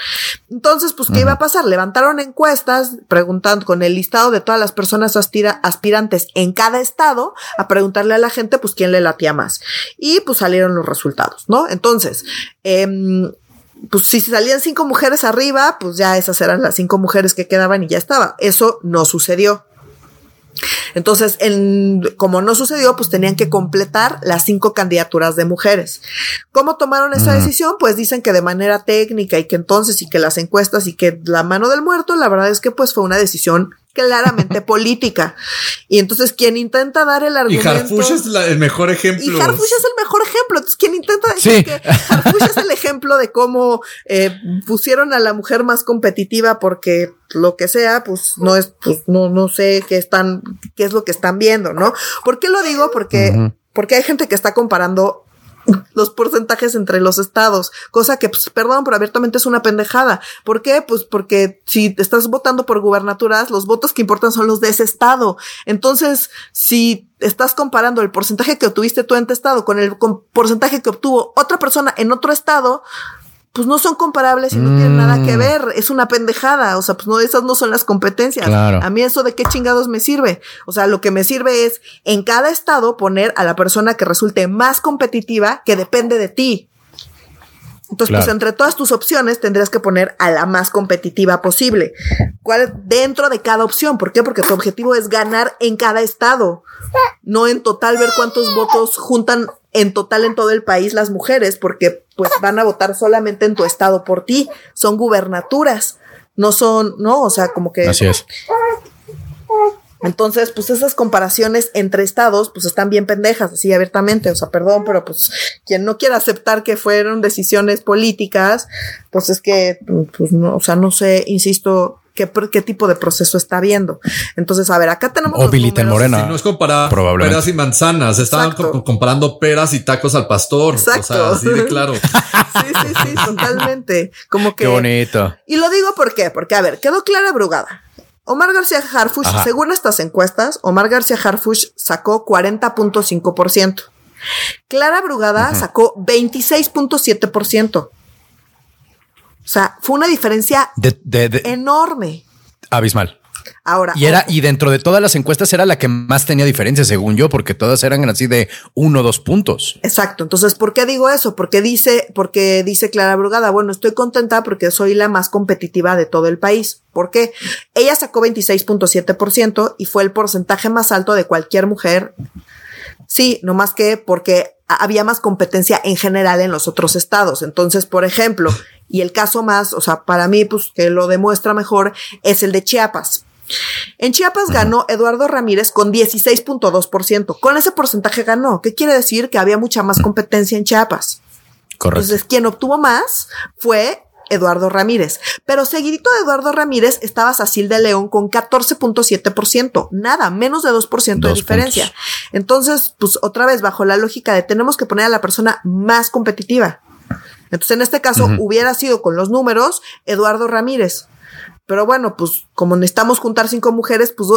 Entonces, pues, ¿qué iba a pasar? Levantaron encuestas preguntando con el listado de todas las personas aspirantes en cada estado a preguntarle a la gente, pues, quién le latía más. Y pues salieron los resultados, ¿no? Entonces, eh, pues si salían cinco mujeres arriba, pues ya esas eran las cinco mujeres que quedaban y ya estaba. Eso no sucedió. Entonces, en, como no sucedió, pues tenían que completar las cinco candidaturas de mujeres. ¿Cómo tomaron esa decisión? Pues dicen que de manera técnica y que entonces y que las encuestas y que la mano del muerto, la verdad es que pues fue una decisión claramente política. Y entonces quien intenta dar el argumento. Y Harfush es el mejor ejemplo. Y Harfush es el mejor ejemplo. Entonces quien intenta decir que Harfush es el ejemplo de cómo eh, pusieron a la mujer más competitiva porque lo que sea, pues no es, pues no, no sé qué están, qué es lo que están viendo, ¿no? ¿Por qué lo digo? Porque, porque hay gente que está comparando los porcentajes entre los estados, cosa que, pues, perdón, pero abiertamente es una pendejada. ¿Por qué? Pues porque si estás votando por gubernaturas, los votos que importan son los de ese estado. Entonces, si estás comparando el porcentaje que obtuviste tú en tu estado con el porcentaje que obtuvo otra persona en otro estado, pues no son comparables y no tienen nada que mm. ver. Es una pendejada. O sea, pues no, esas no son las competencias. A mí eso de qué chingados me sirve. O sea, lo que me sirve es en cada estado poner a la persona que resulte más competitiva que depende de ti. Entonces, pues entre todas tus opciones tendrías que poner a la más competitiva posible. ¿Cuál dentro de cada opción? ¿Por qué? Porque tu objetivo es ganar en cada estado, no en total ver cuántos votos juntan en total en todo el país las mujeres, porque pues van a votar solamente en tu estado por ti. Son gubernaturas, no son, no, o sea, como que. Así es. Entonces, pues esas comparaciones entre estados, pues están bien pendejas, así abiertamente. O sea, perdón, pero pues quien no quiera aceptar que fueron decisiones políticas, pues es que, pues no, o sea, no sé, insisto, qué, qué tipo de proceso está viendo. Entonces, a ver, acá tenemos. O Bilita Morena. Si no es comparar peras y manzanas, estaban comparando peras y tacos al pastor. Exacto. O sea, así de claro. sí, sí, sí, totalmente. Como que. Qué bonito. Y lo digo por qué, porque a ver, quedó clara Brugada. Omar García Harfush, según estas encuestas, Omar García Harfush sacó 40.5%. Clara Brugada sacó 26.7%. O sea, fue una diferencia enorme. Abismal. Ahora. Y era, y dentro de todas las encuestas era la que más tenía diferencia, según yo, porque todas eran así de uno o dos puntos. Exacto. Entonces, ¿por qué digo eso? Porque dice, porque dice Clara Brugada, bueno, estoy contenta porque soy la más competitiva de todo el país. ¿Por qué? Ella sacó 26.7% y fue el porcentaje más alto de cualquier mujer. Sí, no más que porque había más competencia en general en los otros estados. Entonces, por ejemplo, y el caso más, o sea, para mí, pues que lo demuestra mejor, es el de Chiapas. En Chiapas ganó Eduardo Ramírez con 16.2%. Con ese porcentaje ganó. ¿Qué quiere decir? Que había mucha más competencia en Chiapas. Correcto. Entonces, quien obtuvo más fue Eduardo Ramírez. Pero seguidito de Eduardo Ramírez estaba Sacil de León con 14.7%. Nada, menos de 2% de diferencia. Entonces, pues otra vez, bajo la lógica de tenemos que poner a la persona más competitiva. Entonces, en este caso, hubiera sido con los números Eduardo Ramírez. Pero bueno, pues como necesitamos juntar cinco mujeres, pues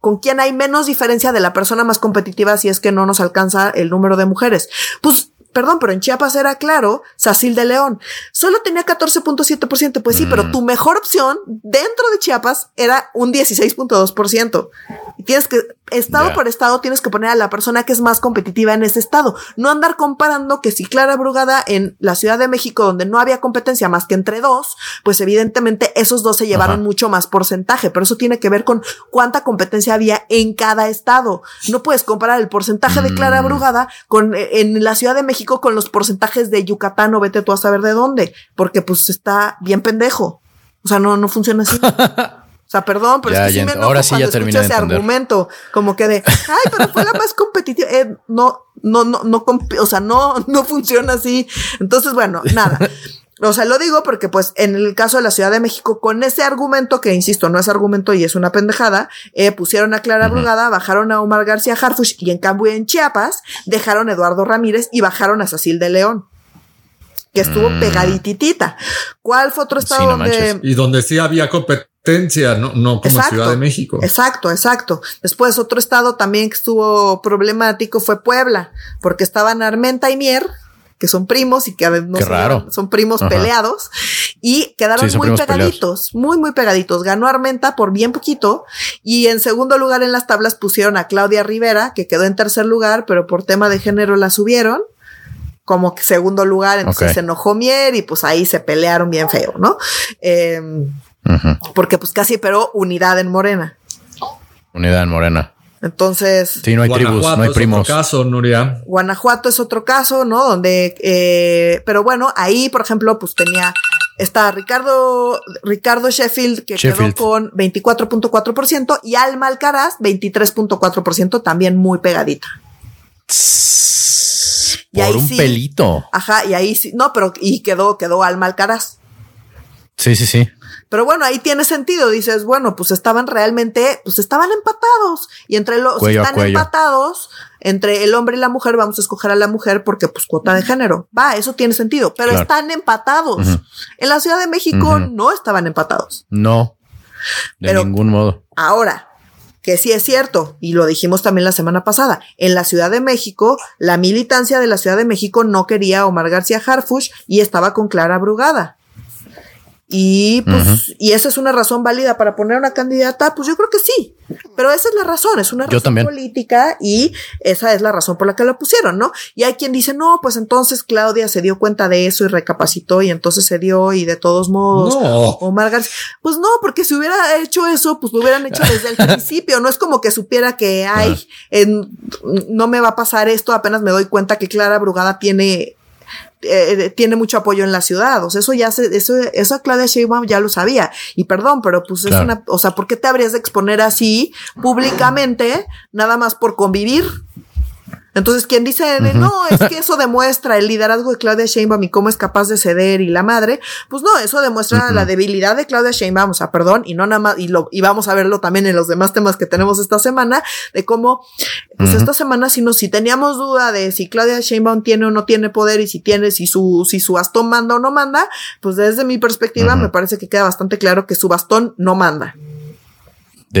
con quién hay menos diferencia de la persona más competitiva si es que no nos alcanza el número de mujeres. Pues perdón, pero en Chiapas era claro, Sacil de León. Solo tenía 14.7%. Pues sí, pero mm. tu mejor opción dentro de Chiapas era un 16.2%. Y tienes que, estado por estado, tienes que poner a la persona que es más competitiva en ese estado. No andar comparando que si Clara Brugada en la Ciudad de México, donde no había competencia más que entre dos, pues evidentemente esos dos se llevaron mucho más porcentaje. Pero eso tiene que ver con cuánta competencia había en cada estado. No puedes comparar el porcentaje de Clara mm. Brugada con eh, en la Ciudad de México con los porcentajes de Yucatán o vete tú a saber de dónde, porque pues está bien pendejo. O sea, no, no funciona así. O sea, perdón, pero es que sí me ahora sí ya terminé ese argumento, como que de, ay, pero fue la más competitiva. Eh, no, no, no, no, o sea, no, no funciona así. Entonces, bueno, nada. O sea, lo digo porque, pues, en el caso de la Ciudad de México, con ese argumento, que insisto, no es argumento y es una pendejada, eh, pusieron a Clara Brugada, bajaron a Omar García Harfush y en cambio en Chiapas dejaron a Eduardo Ramírez y bajaron a Cecil de León que estuvo Mm. pegadititita. ¿Cuál fue otro estado Sí, no donde manches. Y donde sí había competencia, no, no como Ciudad de México. Exacto, exacto. Después otro estado también que estuvo problemático fue Puebla, porque estaban Armenta y Mier, que son primos y que no llevan, son primos Ajá. peleados y quedaron Sí, son muy pegaditos, muy muy pegaditos. Ganó Armenta por bien poquito y en segundo lugar en las tablas pusieron a Claudia Rivera, que quedó en tercer lugar, pero por tema de género la subieron como que segundo lugar, entonces se enojó Mier y pues ahí se pelearon bien feo, ¿no? Eh, Ujú. porque pues casi pero unidad en Morena. Unidad en Morena. Entonces, Sí, no hay tribus, Guanajuato no hay es otro primos. caso, Nuria. Guanajuato es otro caso, ¿no? Donde, eh, pero bueno, ahí, por ejemplo, pues tenía, está Ricardo, Ricardo Sheffield, que Sheffield. quedó con 24.4% y Alma Alcaraz, 23.4%, también muy pegadita. Y Por ahí un sí. pelito. Ajá, y ahí sí, no, pero, y quedó, quedó Alma Alcaraz. Sí, sí, sí. Pero bueno, ahí tiene sentido. Dices, bueno, pues estaban realmente, pues estaban empatados. Y entre los, están empatados, entre el hombre y la mujer, vamos a escoger a la mujer porque pues cuota de género. Va, eso tiene sentido. Pero Claro. están empatados. En la Ciudad de México no estaban empatados. No. De Pero- ningún modo. Ahora, que sí es cierto, y lo dijimos también la semana pasada, en la Ciudad de México, la militancia de la Ciudad de México no quería a Omar García Harfush y estaba con Clara Brugada. Y pues, y esa es una razón válida para poner una candidata, pues yo creo que sí. Pero esa es la razón, es una Yo razón también. política y esa es la razón por la que la pusieron, ¿no? Y hay quien dice, no, pues entonces Claudia se dio cuenta de eso y recapacitó y entonces se dio y de todos modos. No. Omar García. Pues no, porque si hubiera hecho eso, pues lo hubieran hecho desde el principio. No es como que supiera que ay, en- no me va a pasar esto, apenas me doy cuenta que Clara Brugada tiene eh, tiene mucho apoyo en la ciudad. O sea, eso ya se, eso, eso Claudia Sheinbaum ya lo sabía. Y perdón, pero pues es una, o sea, ¿por qué te habrías de exponer así públicamente nada más por convivir? Entonces, quien dice, de, no, es que eso demuestra el liderazgo de Claudia Sheinbaum y cómo es capaz de ceder y la madre, pues no, eso demuestra la debilidad de Claudia Sheinbaum, o sea, perdón, y no nada más, y lo, y vamos a verlo también en los demás temas que tenemos esta semana, de cómo, pues esta semana si no, si teníamos duda de si Claudia Sheinbaum tiene o no tiene poder y si tiene, si su, si su bastón manda o no manda, pues desde mi perspectiva me parece que queda bastante claro que su bastón no manda.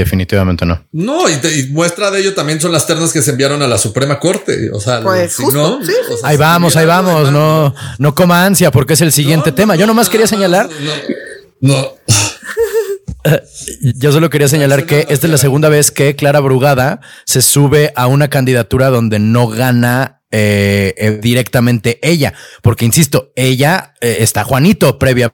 Definitivamente no. No, y, te- y muestra de ello también son las ternas que se enviaron a la Suprema Corte. O sea, Pues, si justo, no, sí, o sea, Ahí si vamos, ahí vamos. No, no coma ansia porque es el siguiente No, no, tema. Yo no, nomás quería señalar, No, no. yo solo quería señalar que esta es la segunda vez que Clara Brugada se sube a una candidatura donde no gana eh, eh, directamente ella, porque insisto, ella eh, está Juanito previa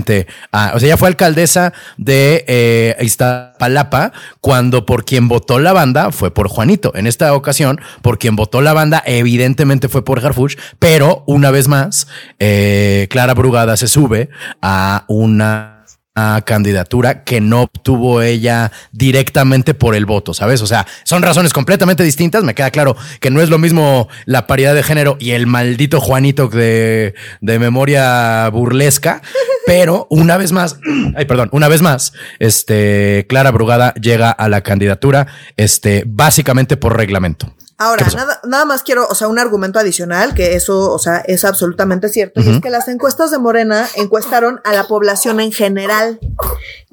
O sea, ella fue alcaldesa de eh, Iztapalapa cuando por quien votó la banda fue por Juanito. En esta ocasión, por quien votó la banda, evidentemente fue por Harfuch, pero una vez más, eh, Clara Brugada se sube a una a candidatura que no obtuvo ella directamente por el voto, ¿sabes? O sea, son razones completamente distintas. Me queda claro que no es lo mismo la paridad de género y el maldito Juanito de, de memoria burlesca, pero una vez más, ay, perdón, una vez más, este, Clara Brugada llega a la candidatura, este, básicamente por reglamento. Ahora, nada, nada más quiero, o sea, un argumento adicional, que eso, o sea, es absolutamente cierto, y es que las encuestas de Morena encuestaron a la población en general.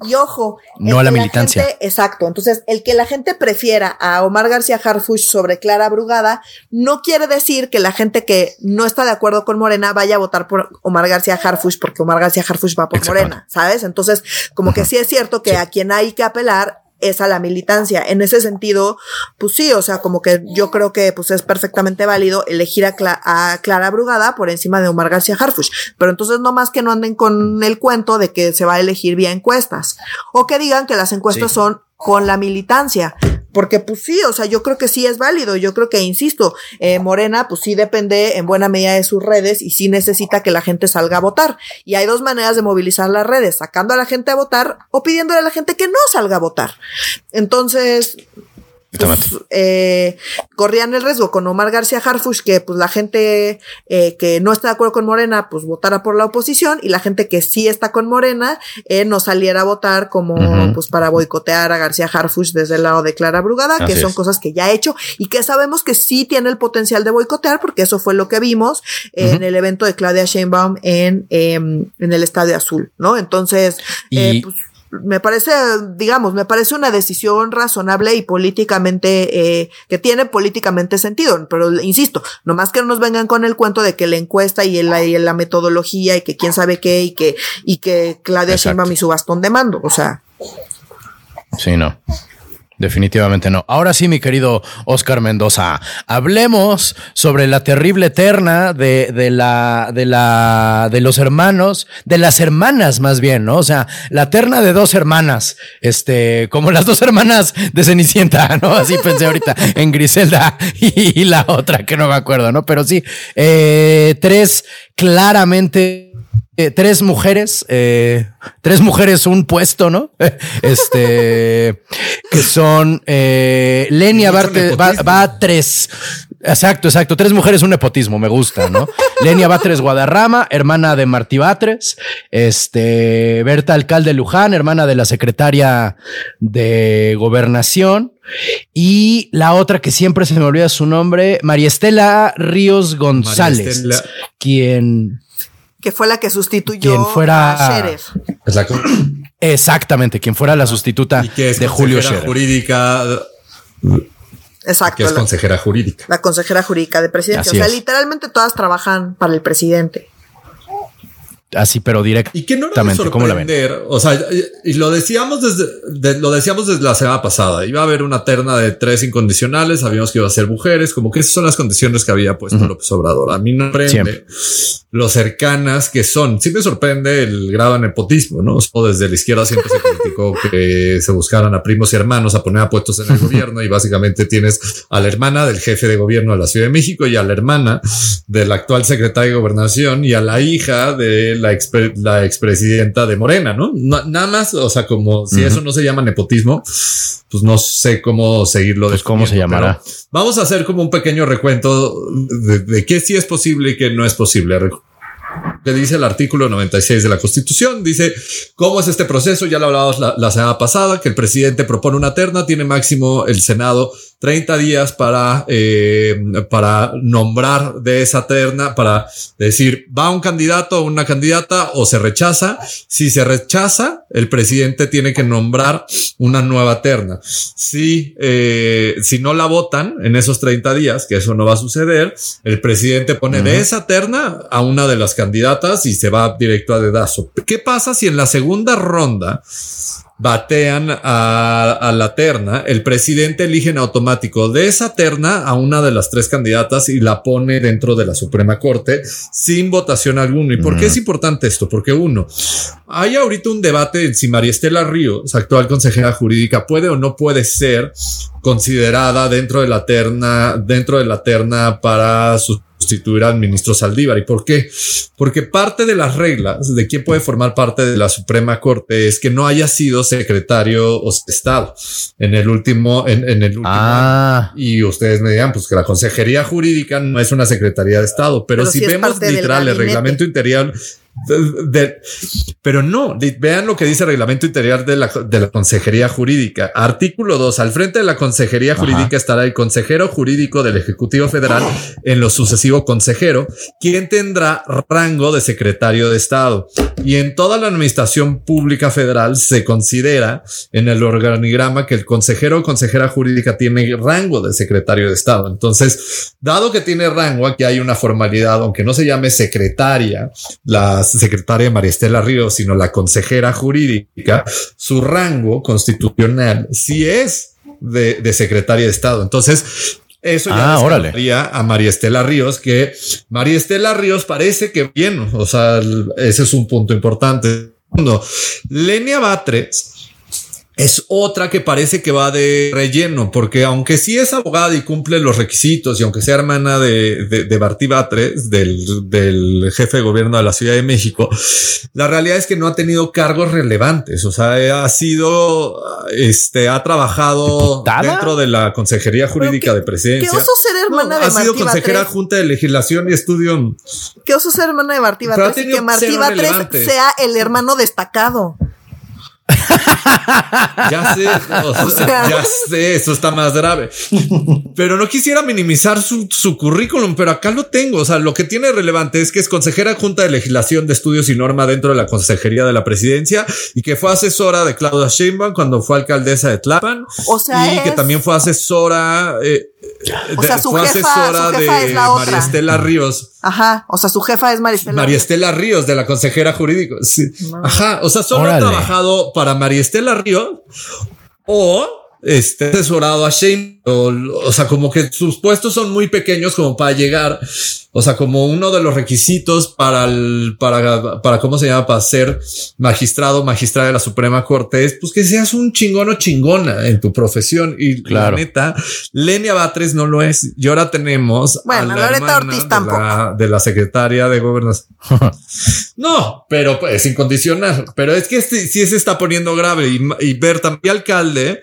Y ojo, No a la militancia. gente- exacto. Entonces, el que la gente prefiera a Omar García Harfuch sobre Clara Brugada, no quiere decir que la gente que no está de acuerdo con Morena vaya a votar por Omar García Harfuch, porque Omar García Harfuch va por. Morena, ¿sabes? Entonces, como que sí es cierto que a quien hay que apelar es a la militancia. En ese sentido, pues sí, o sea, como que yo creo que pues es perfectamente válido elegir a, Cla- a Clara Brugada por encima de Omar García Harfuch. Pero entonces no más que no anden con el cuento de que se va a elegir vía encuestas. O que digan que las encuestas Sí. son con la militancia. Porque pues sí, o sea, yo creo que sí es válido. Yo creo que, insisto, eh, Morena pues sí depende en buena medida de sus redes y sí necesita que la gente salga a votar. Y hay dos maneras de movilizar las redes, sacando a la gente a votar o pidiéndole a la gente que no salga a votar. Entonces, pues, eh, corrían el riesgo con Omar García Harfush que pues la gente eh, que no está de acuerdo con Morena pues votara por la oposición y la gente que sí está con Morena eh, no saliera a votar como pues para boicotear a García Harfush desde el lado de Clara Brugada, que son cosas que ya ha hecho y que sabemos que sí tiene el potencial de boicotear porque eso fue lo que vimos en el evento de Claudia Sheinbaum en, em, en el Estadio Azul, ¿no? Entonces, eh, pues me parece, digamos, me parece una decisión razonable y políticamente, eh, que tiene políticamente sentido, pero insisto, nomás que no nos vengan con el cuento de que la encuesta y, la, la metodología y que quién sabe qué y que, y que Claudia Sheinbaum y su bastón de mando, o sea. Sí, no. Definitivamente no. Ahora sí, mi querido Oscar Mendoza, hablemos sobre la terrible eterna de, de, la, de la, de los hermanos, de las hermanas más bien, ¿no? O sea, la terna de dos hermanas, este, como las dos hermanas de Cenicienta, ¿no? Así pensé ahorita en Griselda y, la otra, que no me acuerdo, ¿no? Pero sí, eh, tres claramente eh, tres mujeres, eh, tres mujeres, un puesto, ¿no? este, que son eh, Lenia va, a tres. Exacto, exacto. Tres mujeres, un nepotismo, me gusta, ¿no? Lenia Batres Guadarrama, hermana de Martí Batres. Este, Berta Alcalde Luján, hermana de la secretaria de Gobernación. Y la otra que siempre se me olvida su nombre, María Estela Ríos González, quien que fue la que sustituyó fuera, a Sheriff. Exactamente, quien fuera la sustituta de Julio Scherer. jurídica. Exacto. Que es consejera jurídica. La consejera jurídica de presidente. o sea, literalmente todas trabajan para el presidente así, pero directamente. Y que no nos ¿Cómo la ven? O sea, y lo decíamos desde, lo decíamos desde la semana pasada. Iba a haber una terna de tres incondicionales. Sabíamos que iba a ser mujeres, como que esas son las condiciones que había puesto López Obrador. A mí no me sorprende lo cercanas que son. Sí me sorprende el grado de nepotismo, no? O desde la izquierda siempre se criticó que se buscaran a primos y hermanos a poner a puestos en el gobierno y básicamente tienes a la hermana del jefe de gobierno de la Ciudad de México y a la hermana del actual secretario de gobernación y a la hija de la, la expresidenta de Morena, ¿no? Nada más, o sea, como si eso no se llama nepotismo, pues no sé cómo seguirlo. Pues cómo se llamará. Vamos a hacer como un pequeño recuento de, de qué sí es posible y qué no es posible que dice el artículo 96 de la Constitución. Dice, ¿cómo es este proceso? Ya lo hablábamos la, la, semana pasada, que el presidente propone una terna, tiene máximo el Senado 30 días para, eh, para nombrar de esa terna, para decir, va un candidato o una candidata o se rechaza. Si se rechaza, el presidente tiene que nombrar una nueva terna. Si, eh, si no la votan en esos 30 días, que eso no va a suceder, el presidente pone de esa terna a una de las candidatas y se va directo a dedazo. ¿Qué pasa si en la segunda ronda batean a, la terna, el presidente elige en automático de esa terna a una de las tres candidatas y la pone dentro de la Suprema Corte sin votación alguna. ¿Y por qué es importante esto? Porque uno, hay ahorita un debate en si María Estela Ríos, actual consejera jurídica, puede o no puede ser considerada dentro de la terna, dentro de la terna para su sustituir al ministro Saldívar. ¿Y por qué? Porque parte de las reglas de quién puede formar parte de la Suprema Corte es que no haya sido secretario o Estado en el último, en, el último. Ah. Y ustedes me digan, pues que la Consejería Jurídica no es una Secretaría de Estado, pero, si, vemos literal el reglamento interior pero no, vean lo que dice el reglamento interior de la, de la Consejería Jurídica. Artículo 2. Al frente de la Consejería Jurídica estará el consejero jurídico del Ejecutivo Federal en lo sucesivo consejero, quien tendrá rango de secretario de Estado. Y en toda la administración pública federal se considera en el organigrama que el consejero o consejera jurídica tiene rango de secretario de Estado. Entonces, dado que tiene rango, aquí hay una formalidad, aunque no se llame secretaria, la secretaria María Estela Ríos, sino la consejera jurídica, su rango constitucional sí es de, secretaria de Estado. Entonces, eso ya ah, a María Estela Ríos, que María Estela Ríos parece que bien, o sea, ese es un punto importante. Lenia Batres es otra que parece que va de relleno, porque aunque sí es abogada y cumple los requisitos, y aunque sea hermana de, de, de Bartí Batres, del, del jefe de gobierno de la Ciudad de México, la realidad es que no ha tenido cargos relevantes. O sea, ha sido, este, ha trabajado ¿Diputada? dentro de la Consejería Jurídica de Presidencia. ¿Qué oso ser hermana No, de ha sido consejera Batres? junta de legislación y estudio. ¿Qué oso ser hermana de Martí Batres y que Martí Batres sea el hermano destacado? Ya sé, o sea, sea- ya sé, eso está más grave. Pero no quisiera minimizar su, su currículum, pero acá lo tengo. O sea, lo que tiene relevante es que es consejera junta de legislación de estudios y norma dentro de la consejería de la presidencia y que fue asesora de Claudia Sheinbaum cuando fue alcaldesa de Tlapan. O sea, y que también fue asesora, eh, O sea, su fue jefa- asesora su jefa de es la otra. María Estela Ríos. Ajá. O sea, su jefa es. María Estela Ríos de la consejera jurídica. Sí. Ajá. O sea, solo Órale. ha trabajado para María Estela Ríos o este asesorado a Shane. O, o sea, como que sus puestos son muy pequeños como para llegar. O sea, como uno de los requisitos para el, para, para cómo se llama, para ser magistrado, magistrada de la Suprema Corte es pues que seas un chingón o chingona en tu profesión. Y Claro. la neta, Lenia Batres no lo es. Y ahora tenemos Bueno, a la Loreta Ortiz de tampoco. la- de la secretaria de gobernación. No, pero pues sin condicionar. Pero es que este, sí se está poniendo grave y, y Berta, mi alcalde,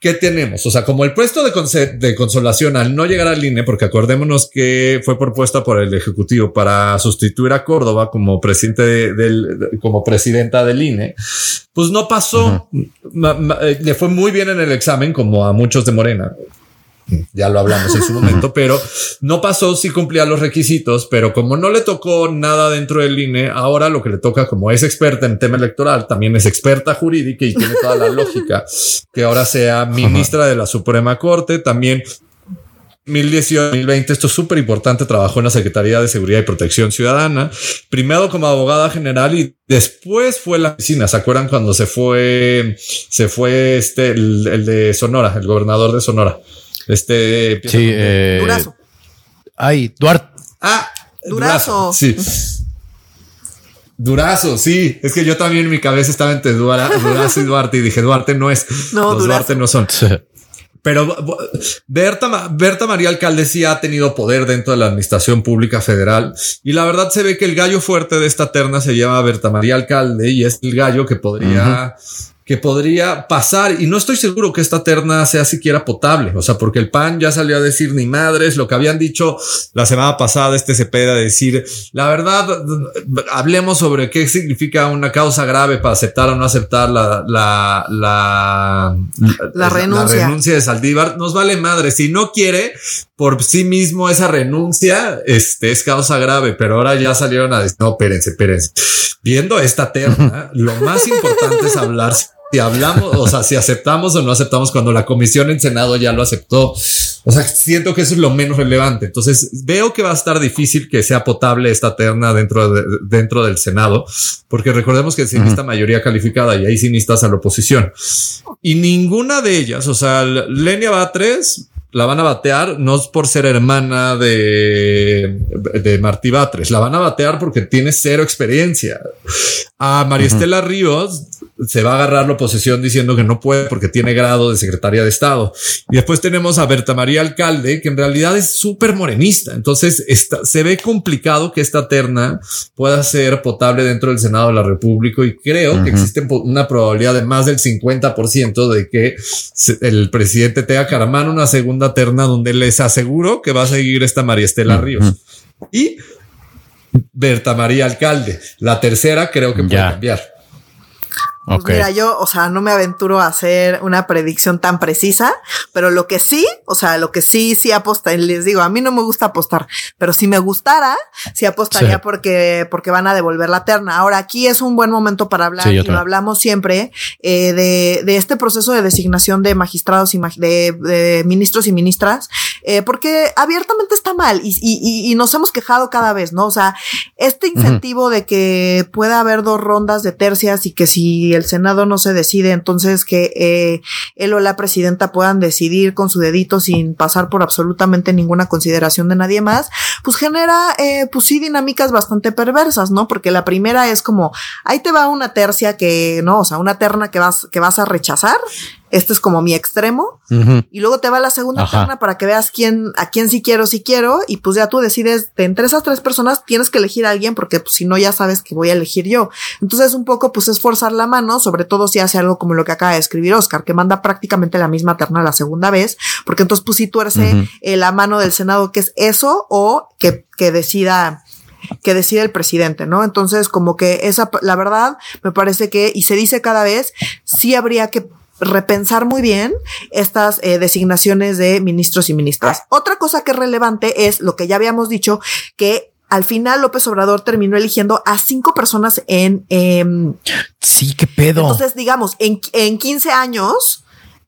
¿qué tenemos? O sea, como el puesto de, de consolación al no llegar al INE, porque acordémonos que fue propuesta por el Ejecutivo para sustituir a Córdoba como presidente de- del, de- como presidenta del INE, pues no pasó. Ma- ma- eh, le fue muy bien en el examen, como a muchos de Morena. Ya lo hablamos en su momento, pero no pasó si cumplía los requisitos, pero como no le tocó nada dentro del INE, ahora lo que le toca, como es experta en tema electoral, también es experta jurídica y tiene toda la lógica que ahora sea ministra de la Suprema Corte, también 2018-2020, esto es súper importante, trabajó en la Secretaría de Seguridad y Protección Ciudadana, primero como abogada general y después fue la oficina. ¿Se acuerdan cuando se fue, se fue este, el, el de Sonora, el gobernador de Sonora? Este, Sí, eh, Durazo. Ay, Duarte. Ah, Durazo. Sí. Durazo, sí. Es que yo también en mi cabeza estaba entre Dura- Durazo y Duarte y dije, Duarte no es. No, Los Durazo. Duarte no son. Pero Berta, Berta María Alcalde sí ha tenido poder dentro de la administración pública federal y la verdad se ve que el gallo fuerte de esta terna se llama Berta María Alcalde y es el gallo que podría que podría pasar y no estoy seguro que esta terna sea siquiera potable, o sea, porque el PAN ya salió a decir ni madres, lo que habían dicho la semana pasada este Cepeda decir, la verdad, hablemos sobre qué significa una causa grave para aceptar o no aceptar la la la, La renuncia. renuncia de Saldívar, nos vale madre, si no quiere por sí mismo esa renuncia, este es causa grave, pero ahora ya salieron a decir, no, espérense, espérense. Viendo esta terna, lo más importante es hablar si hablamos, o sea, si aceptamos o no aceptamos cuando la comisión en Senado ya lo aceptó. O sea, siento que eso es lo menos relevante. Entonces, veo que va a estar difícil que sea potable esta terna dentro, de- dentro del Senado, porque recordemos que se necesita mayoría calificada y sí necesitas a la oposición. Y ninguna de ellas, o sea, Lenia Batres la van a batear no es por ser hermana de, de Martí Batres, la van a batear porque tiene cero experiencia. A María Estela Ríos se va a agarrar la oposición diciendo que no puede porque tiene grado de secretaria de Estado. Y después tenemos a Berta María Alcalde, que en realidad es súper morenista. Entonces está, se ve complicado que esta terna pueda ser potable dentro del Senado de la República y creo que existe una probabilidad de más del 50% de que el presidente tenga que armar una segunda terna donde les aseguro que va a seguir esta María Estela Ríos. Y Berta María Alcalde. La tercera creo que puede Ya. cambiar. Pues mira, yo, o sea, no me aventuro a hacer una predicción tan precisa, pero lo que sí, o sea, lo que sí, sí aposta, y les digo, a mí no me gusta apostar, pero si me gustara, sí apostaría Sí. porque, porque van a devolver la terna. Ahora, aquí es un buen momento para hablar, Sí, y lo hablamos siempre, eh, de, de este proceso de designación de magistrados y mag- de, de ministros y ministras, eh, porque abiertamente está mal y, y, y- y nos hemos quejado cada vez, ¿no? O sea, este incentivo de que pueda haber dos rondas de tercias y que si el Senado no se decide, entonces que eh, él o la presidenta puedan decidir con su dedito sin pasar por absolutamente ninguna consideración de nadie más, pues genera, eh, pues sí, dinámicas bastante perversas, ¿no? Porque la primera es como, ahí te va una tercia que, no, o sea, una terna que vas, que vas a rechazar este es como mi extremo. Y luego te va la segunda terna para que veas quién, a quién sí quiero, si quiero. Y pues ya tú decides de entre esas tres personas tienes que elegir a alguien porque pues, si no ya sabes que voy a elegir yo. Entonces un poco pues es forzar la mano, sobre todo si hace algo como lo que acaba de escribir Oscar, que manda prácticamente la misma terna la segunda vez, porque entonces pues si tuerce eh, la mano del Senado que es eso o que, que decida que decide el presidente, ¿no? Entonces, como que esa, la verdad, me parece que, y se dice cada vez, sí habría que repensar muy bien estas eh, designaciones de ministros y ministras. Otra cosa que es relevante es lo que ya habíamos dicho, que al final López Obrador terminó eligiendo a cinco personas en... Eh, sí, qué pedo. Entonces, digamos, en, en 15 años...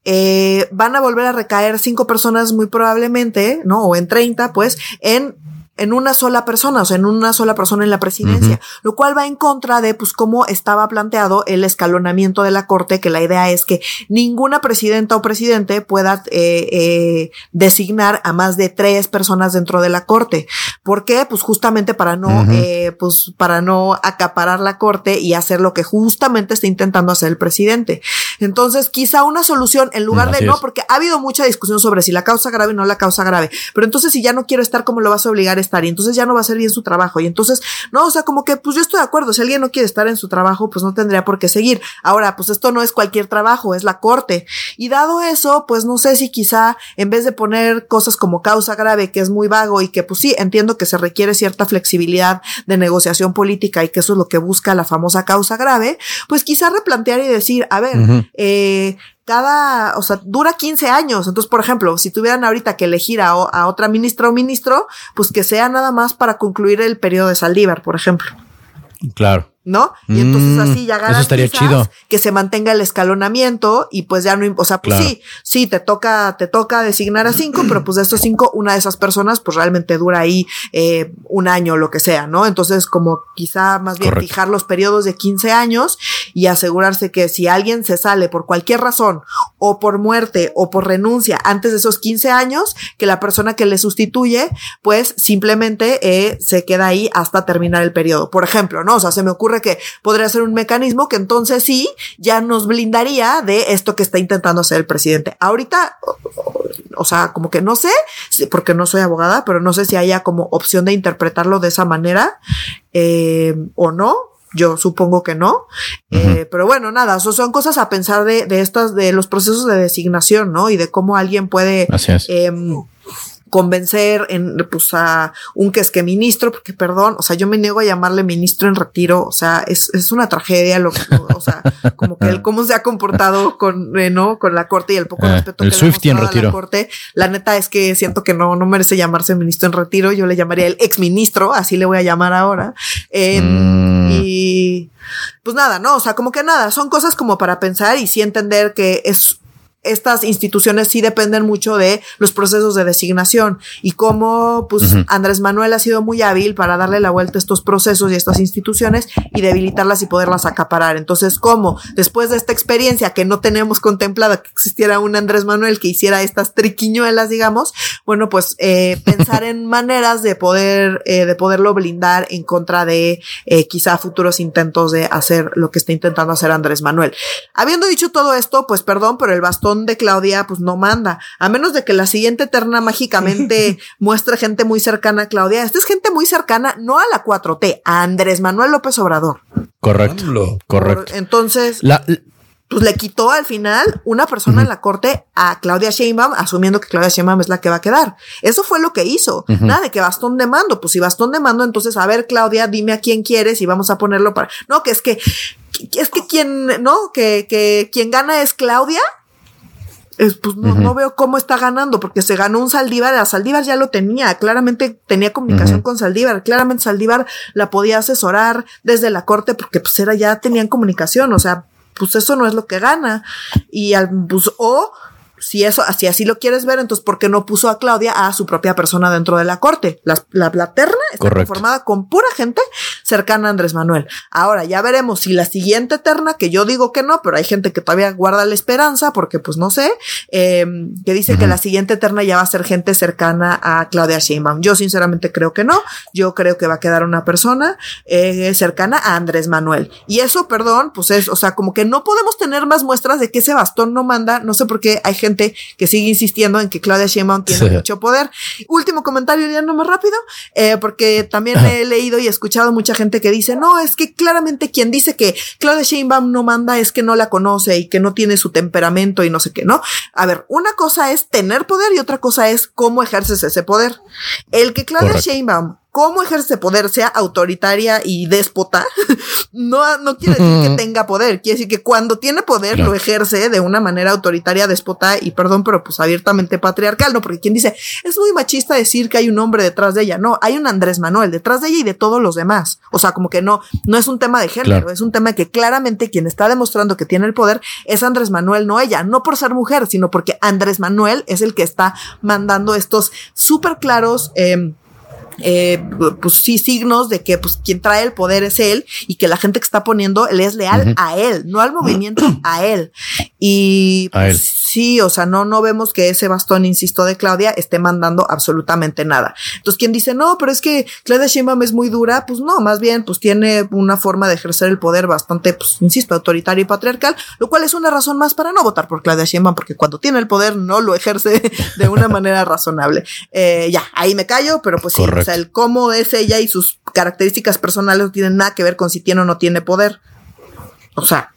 Eh, van a volver a recaer cinco personas muy probablemente, ¿no? O en 30, pues, en en una sola persona, o sea, en una sola persona en la presidencia, lo cual va en contra de, pues, cómo estaba planteado el escalonamiento de la corte, que la idea es que ninguna presidenta o presidente pueda eh, eh, designar a más de tres personas dentro de la corte. ¿Por qué? Pues justamente para no, eh, pues, para no acaparar la corte y hacer lo que justamente está intentando hacer el presidente. Entonces, quizá una solución, en lugar de no, porque ha habido mucha discusión sobre si la causa grave o no la causa grave, pero entonces si ya no quiero estar, ¿cómo lo vas a obligar a y entonces ya no va a hacer bien su trabajo y entonces, no, o sea, como que pues yo estoy de acuerdo, si alguien no quiere estar en su trabajo, pues no tendría por qué seguir. Ahora, pues esto no es cualquier trabajo, es la corte. Y dado eso, pues no sé si quizá en vez de poner cosas como causa grave, que es muy vago y que pues sí, entiendo que se requiere cierta flexibilidad de negociación política y que eso es lo que busca la famosa causa grave, pues quizá replantear y decir, a ver, eh, cada, o sea, dura 15 años. Entonces, por ejemplo, si tuvieran ahorita que elegir a, a otra ministra o ministro, pues que sea nada más para concluir el periodo de Saldívar, por ejemplo. Claro. ¿No? Y entonces mm, así ya chido. que se mantenga el escalonamiento y pues ya no, o sea, pues sí, sí, te toca, te toca designar a cinco, pero pues de estos cinco, una de esas personas pues realmente dura ahí eh, un año, lo que sea, ¿no? Entonces como quizá más bien fijar los periodos de 15 años y asegurarse que si alguien se sale por cualquier razón o por muerte o por renuncia antes de esos 15 años, que la persona que le sustituye pues simplemente eh, se queda ahí hasta terminar el periodo. Por ejemplo, ¿no? O sea, se me ocurre que podría ser un mecanismo que entonces sí ya nos blindaría de esto que está intentando hacer el presidente. Ahorita, o sea, como que no sé, porque no soy abogada, pero no sé si haya como opción de interpretarlo de esa manera eh, o no. Yo supongo que no. Eh, pero bueno, nada, son cosas a pensar de, de estas, de los procesos de designación, ¿no? Y de cómo alguien puede convencer en, pues, a un que es que ministro, porque perdón, o sea, yo me niego a llamarle ministro en retiro, o sea, es, es una tragedia lo que, o sea, como que él cómo se ha comportado con, eh, ¿no? Con la corte y el poco eh, respeto el que Swift le en retiro. a la corte. La neta es que siento que no, no merece llamarse ministro en retiro, yo le llamaría el ex ministro, así le voy a llamar ahora. Mm. Y pues nada, no, o sea, como que nada, son cosas como para pensar y sí entender que es estas instituciones sí dependen mucho de los procesos de designación y cómo pues Andrés Manuel ha sido muy hábil para darle la vuelta a estos procesos y estas instituciones y debilitarlas y poderlas acaparar. Entonces, ¿cómo después de esta experiencia que no tenemos contemplada que existiera un Andrés Manuel que hiciera estas triquiñuelas, digamos, bueno, pues eh, pensar en maneras de poder, eh, de poderlo blindar en contra de eh, quizá futuros intentos de hacer lo que está intentando hacer Andrés Manuel. Habiendo dicho todo esto, pues perdón, pero el bastón de Claudia pues no manda, a menos de que la siguiente terna mágicamente muestre gente muy cercana a Claudia. Esta es gente muy cercana, no a la 4T, a Andrés Manuel López Obrador. Correcto. Correcto. Entonces, pues le quitó al final una persona en la corte a Claudia Sheinbaum, asumiendo que Claudia Sheinbaum es la que va a quedar. Eso fue lo que hizo. Nada de que bastón de mando. Pues si bastón de mando, entonces a ver, Claudia, dime a quién quieres y vamos a ponerlo para. No, que es que, es que quien, no, que, que quien gana es Claudia pues no, veo cómo está ganando, porque se ganó un Saldívar, a Saldívar ya lo tenía, claramente tenía comunicación con Saldívar, claramente Saldívar la podía asesorar desde la corte porque pues era, ya tenían comunicación, o sea, pues eso no es lo que gana. Y al, pues, o si eso, así así lo quieres ver, entonces ¿por qué no puso a Claudia a su propia persona dentro de la corte? La, la, la terna está Correcto. conformada con pura gente cercana a Andrés Manuel. Ahora ya veremos si la siguiente terna, que yo digo que no, pero hay gente que todavía guarda la esperanza, porque pues no sé, eh, que dice que la siguiente terna ya va a ser gente cercana a Claudia Sheinbaum. Yo sinceramente creo que no. Yo creo que va a quedar una persona eh, cercana a Andrés Manuel. Y eso, perdón, pues es, o sea, como que no podemos tener más muestras de que ese bastón no manda. No sé por qué hay gente que sigue insistiendo en que Claudia Sheinbaum tiene Sí. mucho poder. Último comentario, no más rápido, eh, porque también he leído y escuchado mucha gente que dice, no, es que claramente quien dice que Claudia Sheinbaum no manda es que no la conoce y que no tiene su temperamento y no sé qué, ¿no? A ver, una cosa es tener poder y otra cosa es cómo ejerces ese poder. El que Claudia Correcto. Sheinbaum cómo ejerce poder sea autoritaria y déspota, no, no quiere decir que tenga poder, quiere decir que cuando tiene poder Claro. lo ejerce de una manera autoritaria, déspota y perdón, pero pues abiertamente patriarcal, ¿no? Porque quien dice, es muy machista decir que hay un hombre detrás de ella, no, hay un Andrés Manuel detrás de ella y de todos los demás. O sea, como que no, no es un tema de género, Claro. es un tema que claramente quien está demostrando que tiene el poder es Andrés Manuel, no ella, no por ser mujer, sino porque Andrés Manuel es el que está mandando estos súper claros, eh, eh, pues sí, signos de que pues quien trae el poder es él y que la gente que está poniendo le es leal a él, no al movimiento, a él. Y A pues, él. sí, o sea, no, no vemos que ese bastón, insisto, de Claudia esté mandando absolutamente nada. Entonces, quien dice, no, pero es que Claudia Sheinbaum es muy dura, pues no, más bien, pues tiene una forma de ejercer el poder bastante, pues, insisto, autoritaria y patriarcal, lo cual es una razón más para no votar por Claudia Sheinbaum, porque cuando tiene el poder no lo ejerce de una manera razonable. Eh, ya, ahí me callo, pero pues sí. Sea, el cómo es ella y sus características personales no tienen nada que ver con si tiene o no tiene poder. O sea,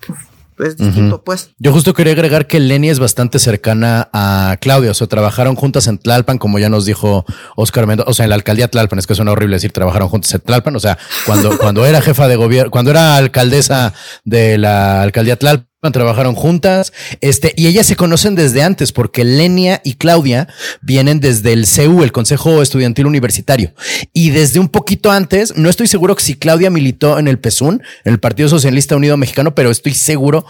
es distinto, pues. Yo justo quería agregar que Lenny es bastante cercana a Claudia, o sea, trabajaron juntas en Tlalpan, como ya nos dijo Oscar Mendoza, o sea, en la alcaldía Tlalpan, es que suena horrible decir trabajaron juntas en Tlalpan, o sea, cuando, cuando era jefa de gobierno, cuando era alcaldesa de la alcaldía Tlalpan, trabajaron juntas, este, y ellas se conocen desde antes, porque Lenia y Claudia vienen desde el CEU, el Consejo Estudiantil Universitario, y desde un poquito antes, no estoy seguro que si Claudia militó en el PESUN, en el Partido Socialista Unido Mexicano, pero estoy seguro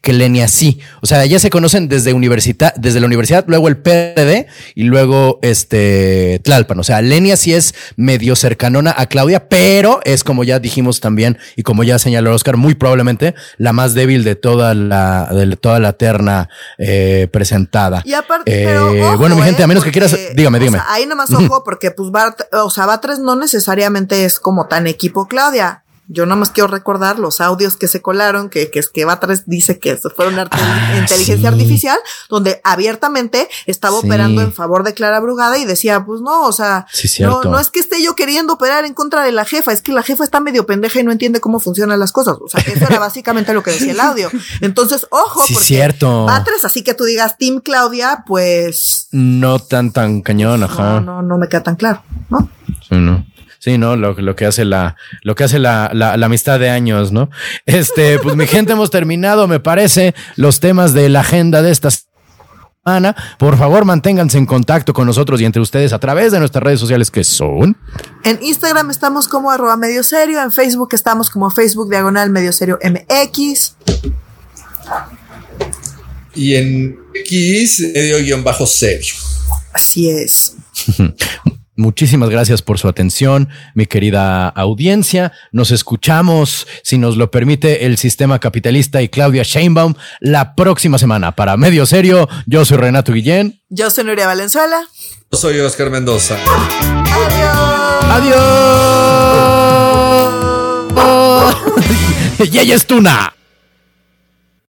que Lenia sí. O sea, ellas se conocen desde universidad, desde la universidad, luego el PRD y luego este Tlalpan. O sea, Lenia sí es medio cercanona a Claudia, pero es como ya dijimos también y como ya señaló Oscar, muy probablemente la más débil de toda la de toda la terna eh, presentada. Y aparte, Eh, pero ojo, bueno, mi gente, ¿eh? a menos que quieras, Porque, dígame, o dígame. sea, ahí nomás ojo, porque pues Bart, o sea, Batres no necesariamente es como tan equipo Claudia. Yo nada más quiero recordar los audios que se colaron, que, que es que Batres dice que eso fue una arte- Ah, inteligencia sí. artificial, donde abiertamente estaba Sí. operando en favor de Clara Brugada y decía, pues no, o sea, Sí, no, no es que esté yo queriendo operar en contra de la jefa, es que la jefa está medio pendeja y no entiende cómo funcionan las cosas. O sea, eso era básicamente lo que decía el audio. Entonces, ojo, porque cierto. Batres, así que tú digas Team Claudia, pues No tan tan cañón, ajá. no, no, no me queda tan claro, ¿no? Sí, no. Sí, no, lo, lo que hace la, lo que hace la, la, la amistad de años, ¿no? Este, pues mi gente, hemos terminado, me parece, los temas de la agenda de esta semana. Por favor, manténganse en contacto con nosotros y entre ustedes a través de nuestras redes sociales que son. En Instagram estamos como arroba medio serio, en Facebook estamos como Facebook diagonal medio serio MX. Y en X, medio guion bajo serio. Así es. Muchísimas gracias por su atención, mi querida audiencia. Nos escuchamos, si nos lo permite, el sistema capitalista y Claudia Sheinbaum la próxima semana. Para Medio Serio, yo soy Renato Guillén. Yo soy Nuria Valenzuela. Yo soy Oscar Mendoza. Adiós. Adiós. y ella es Tuna.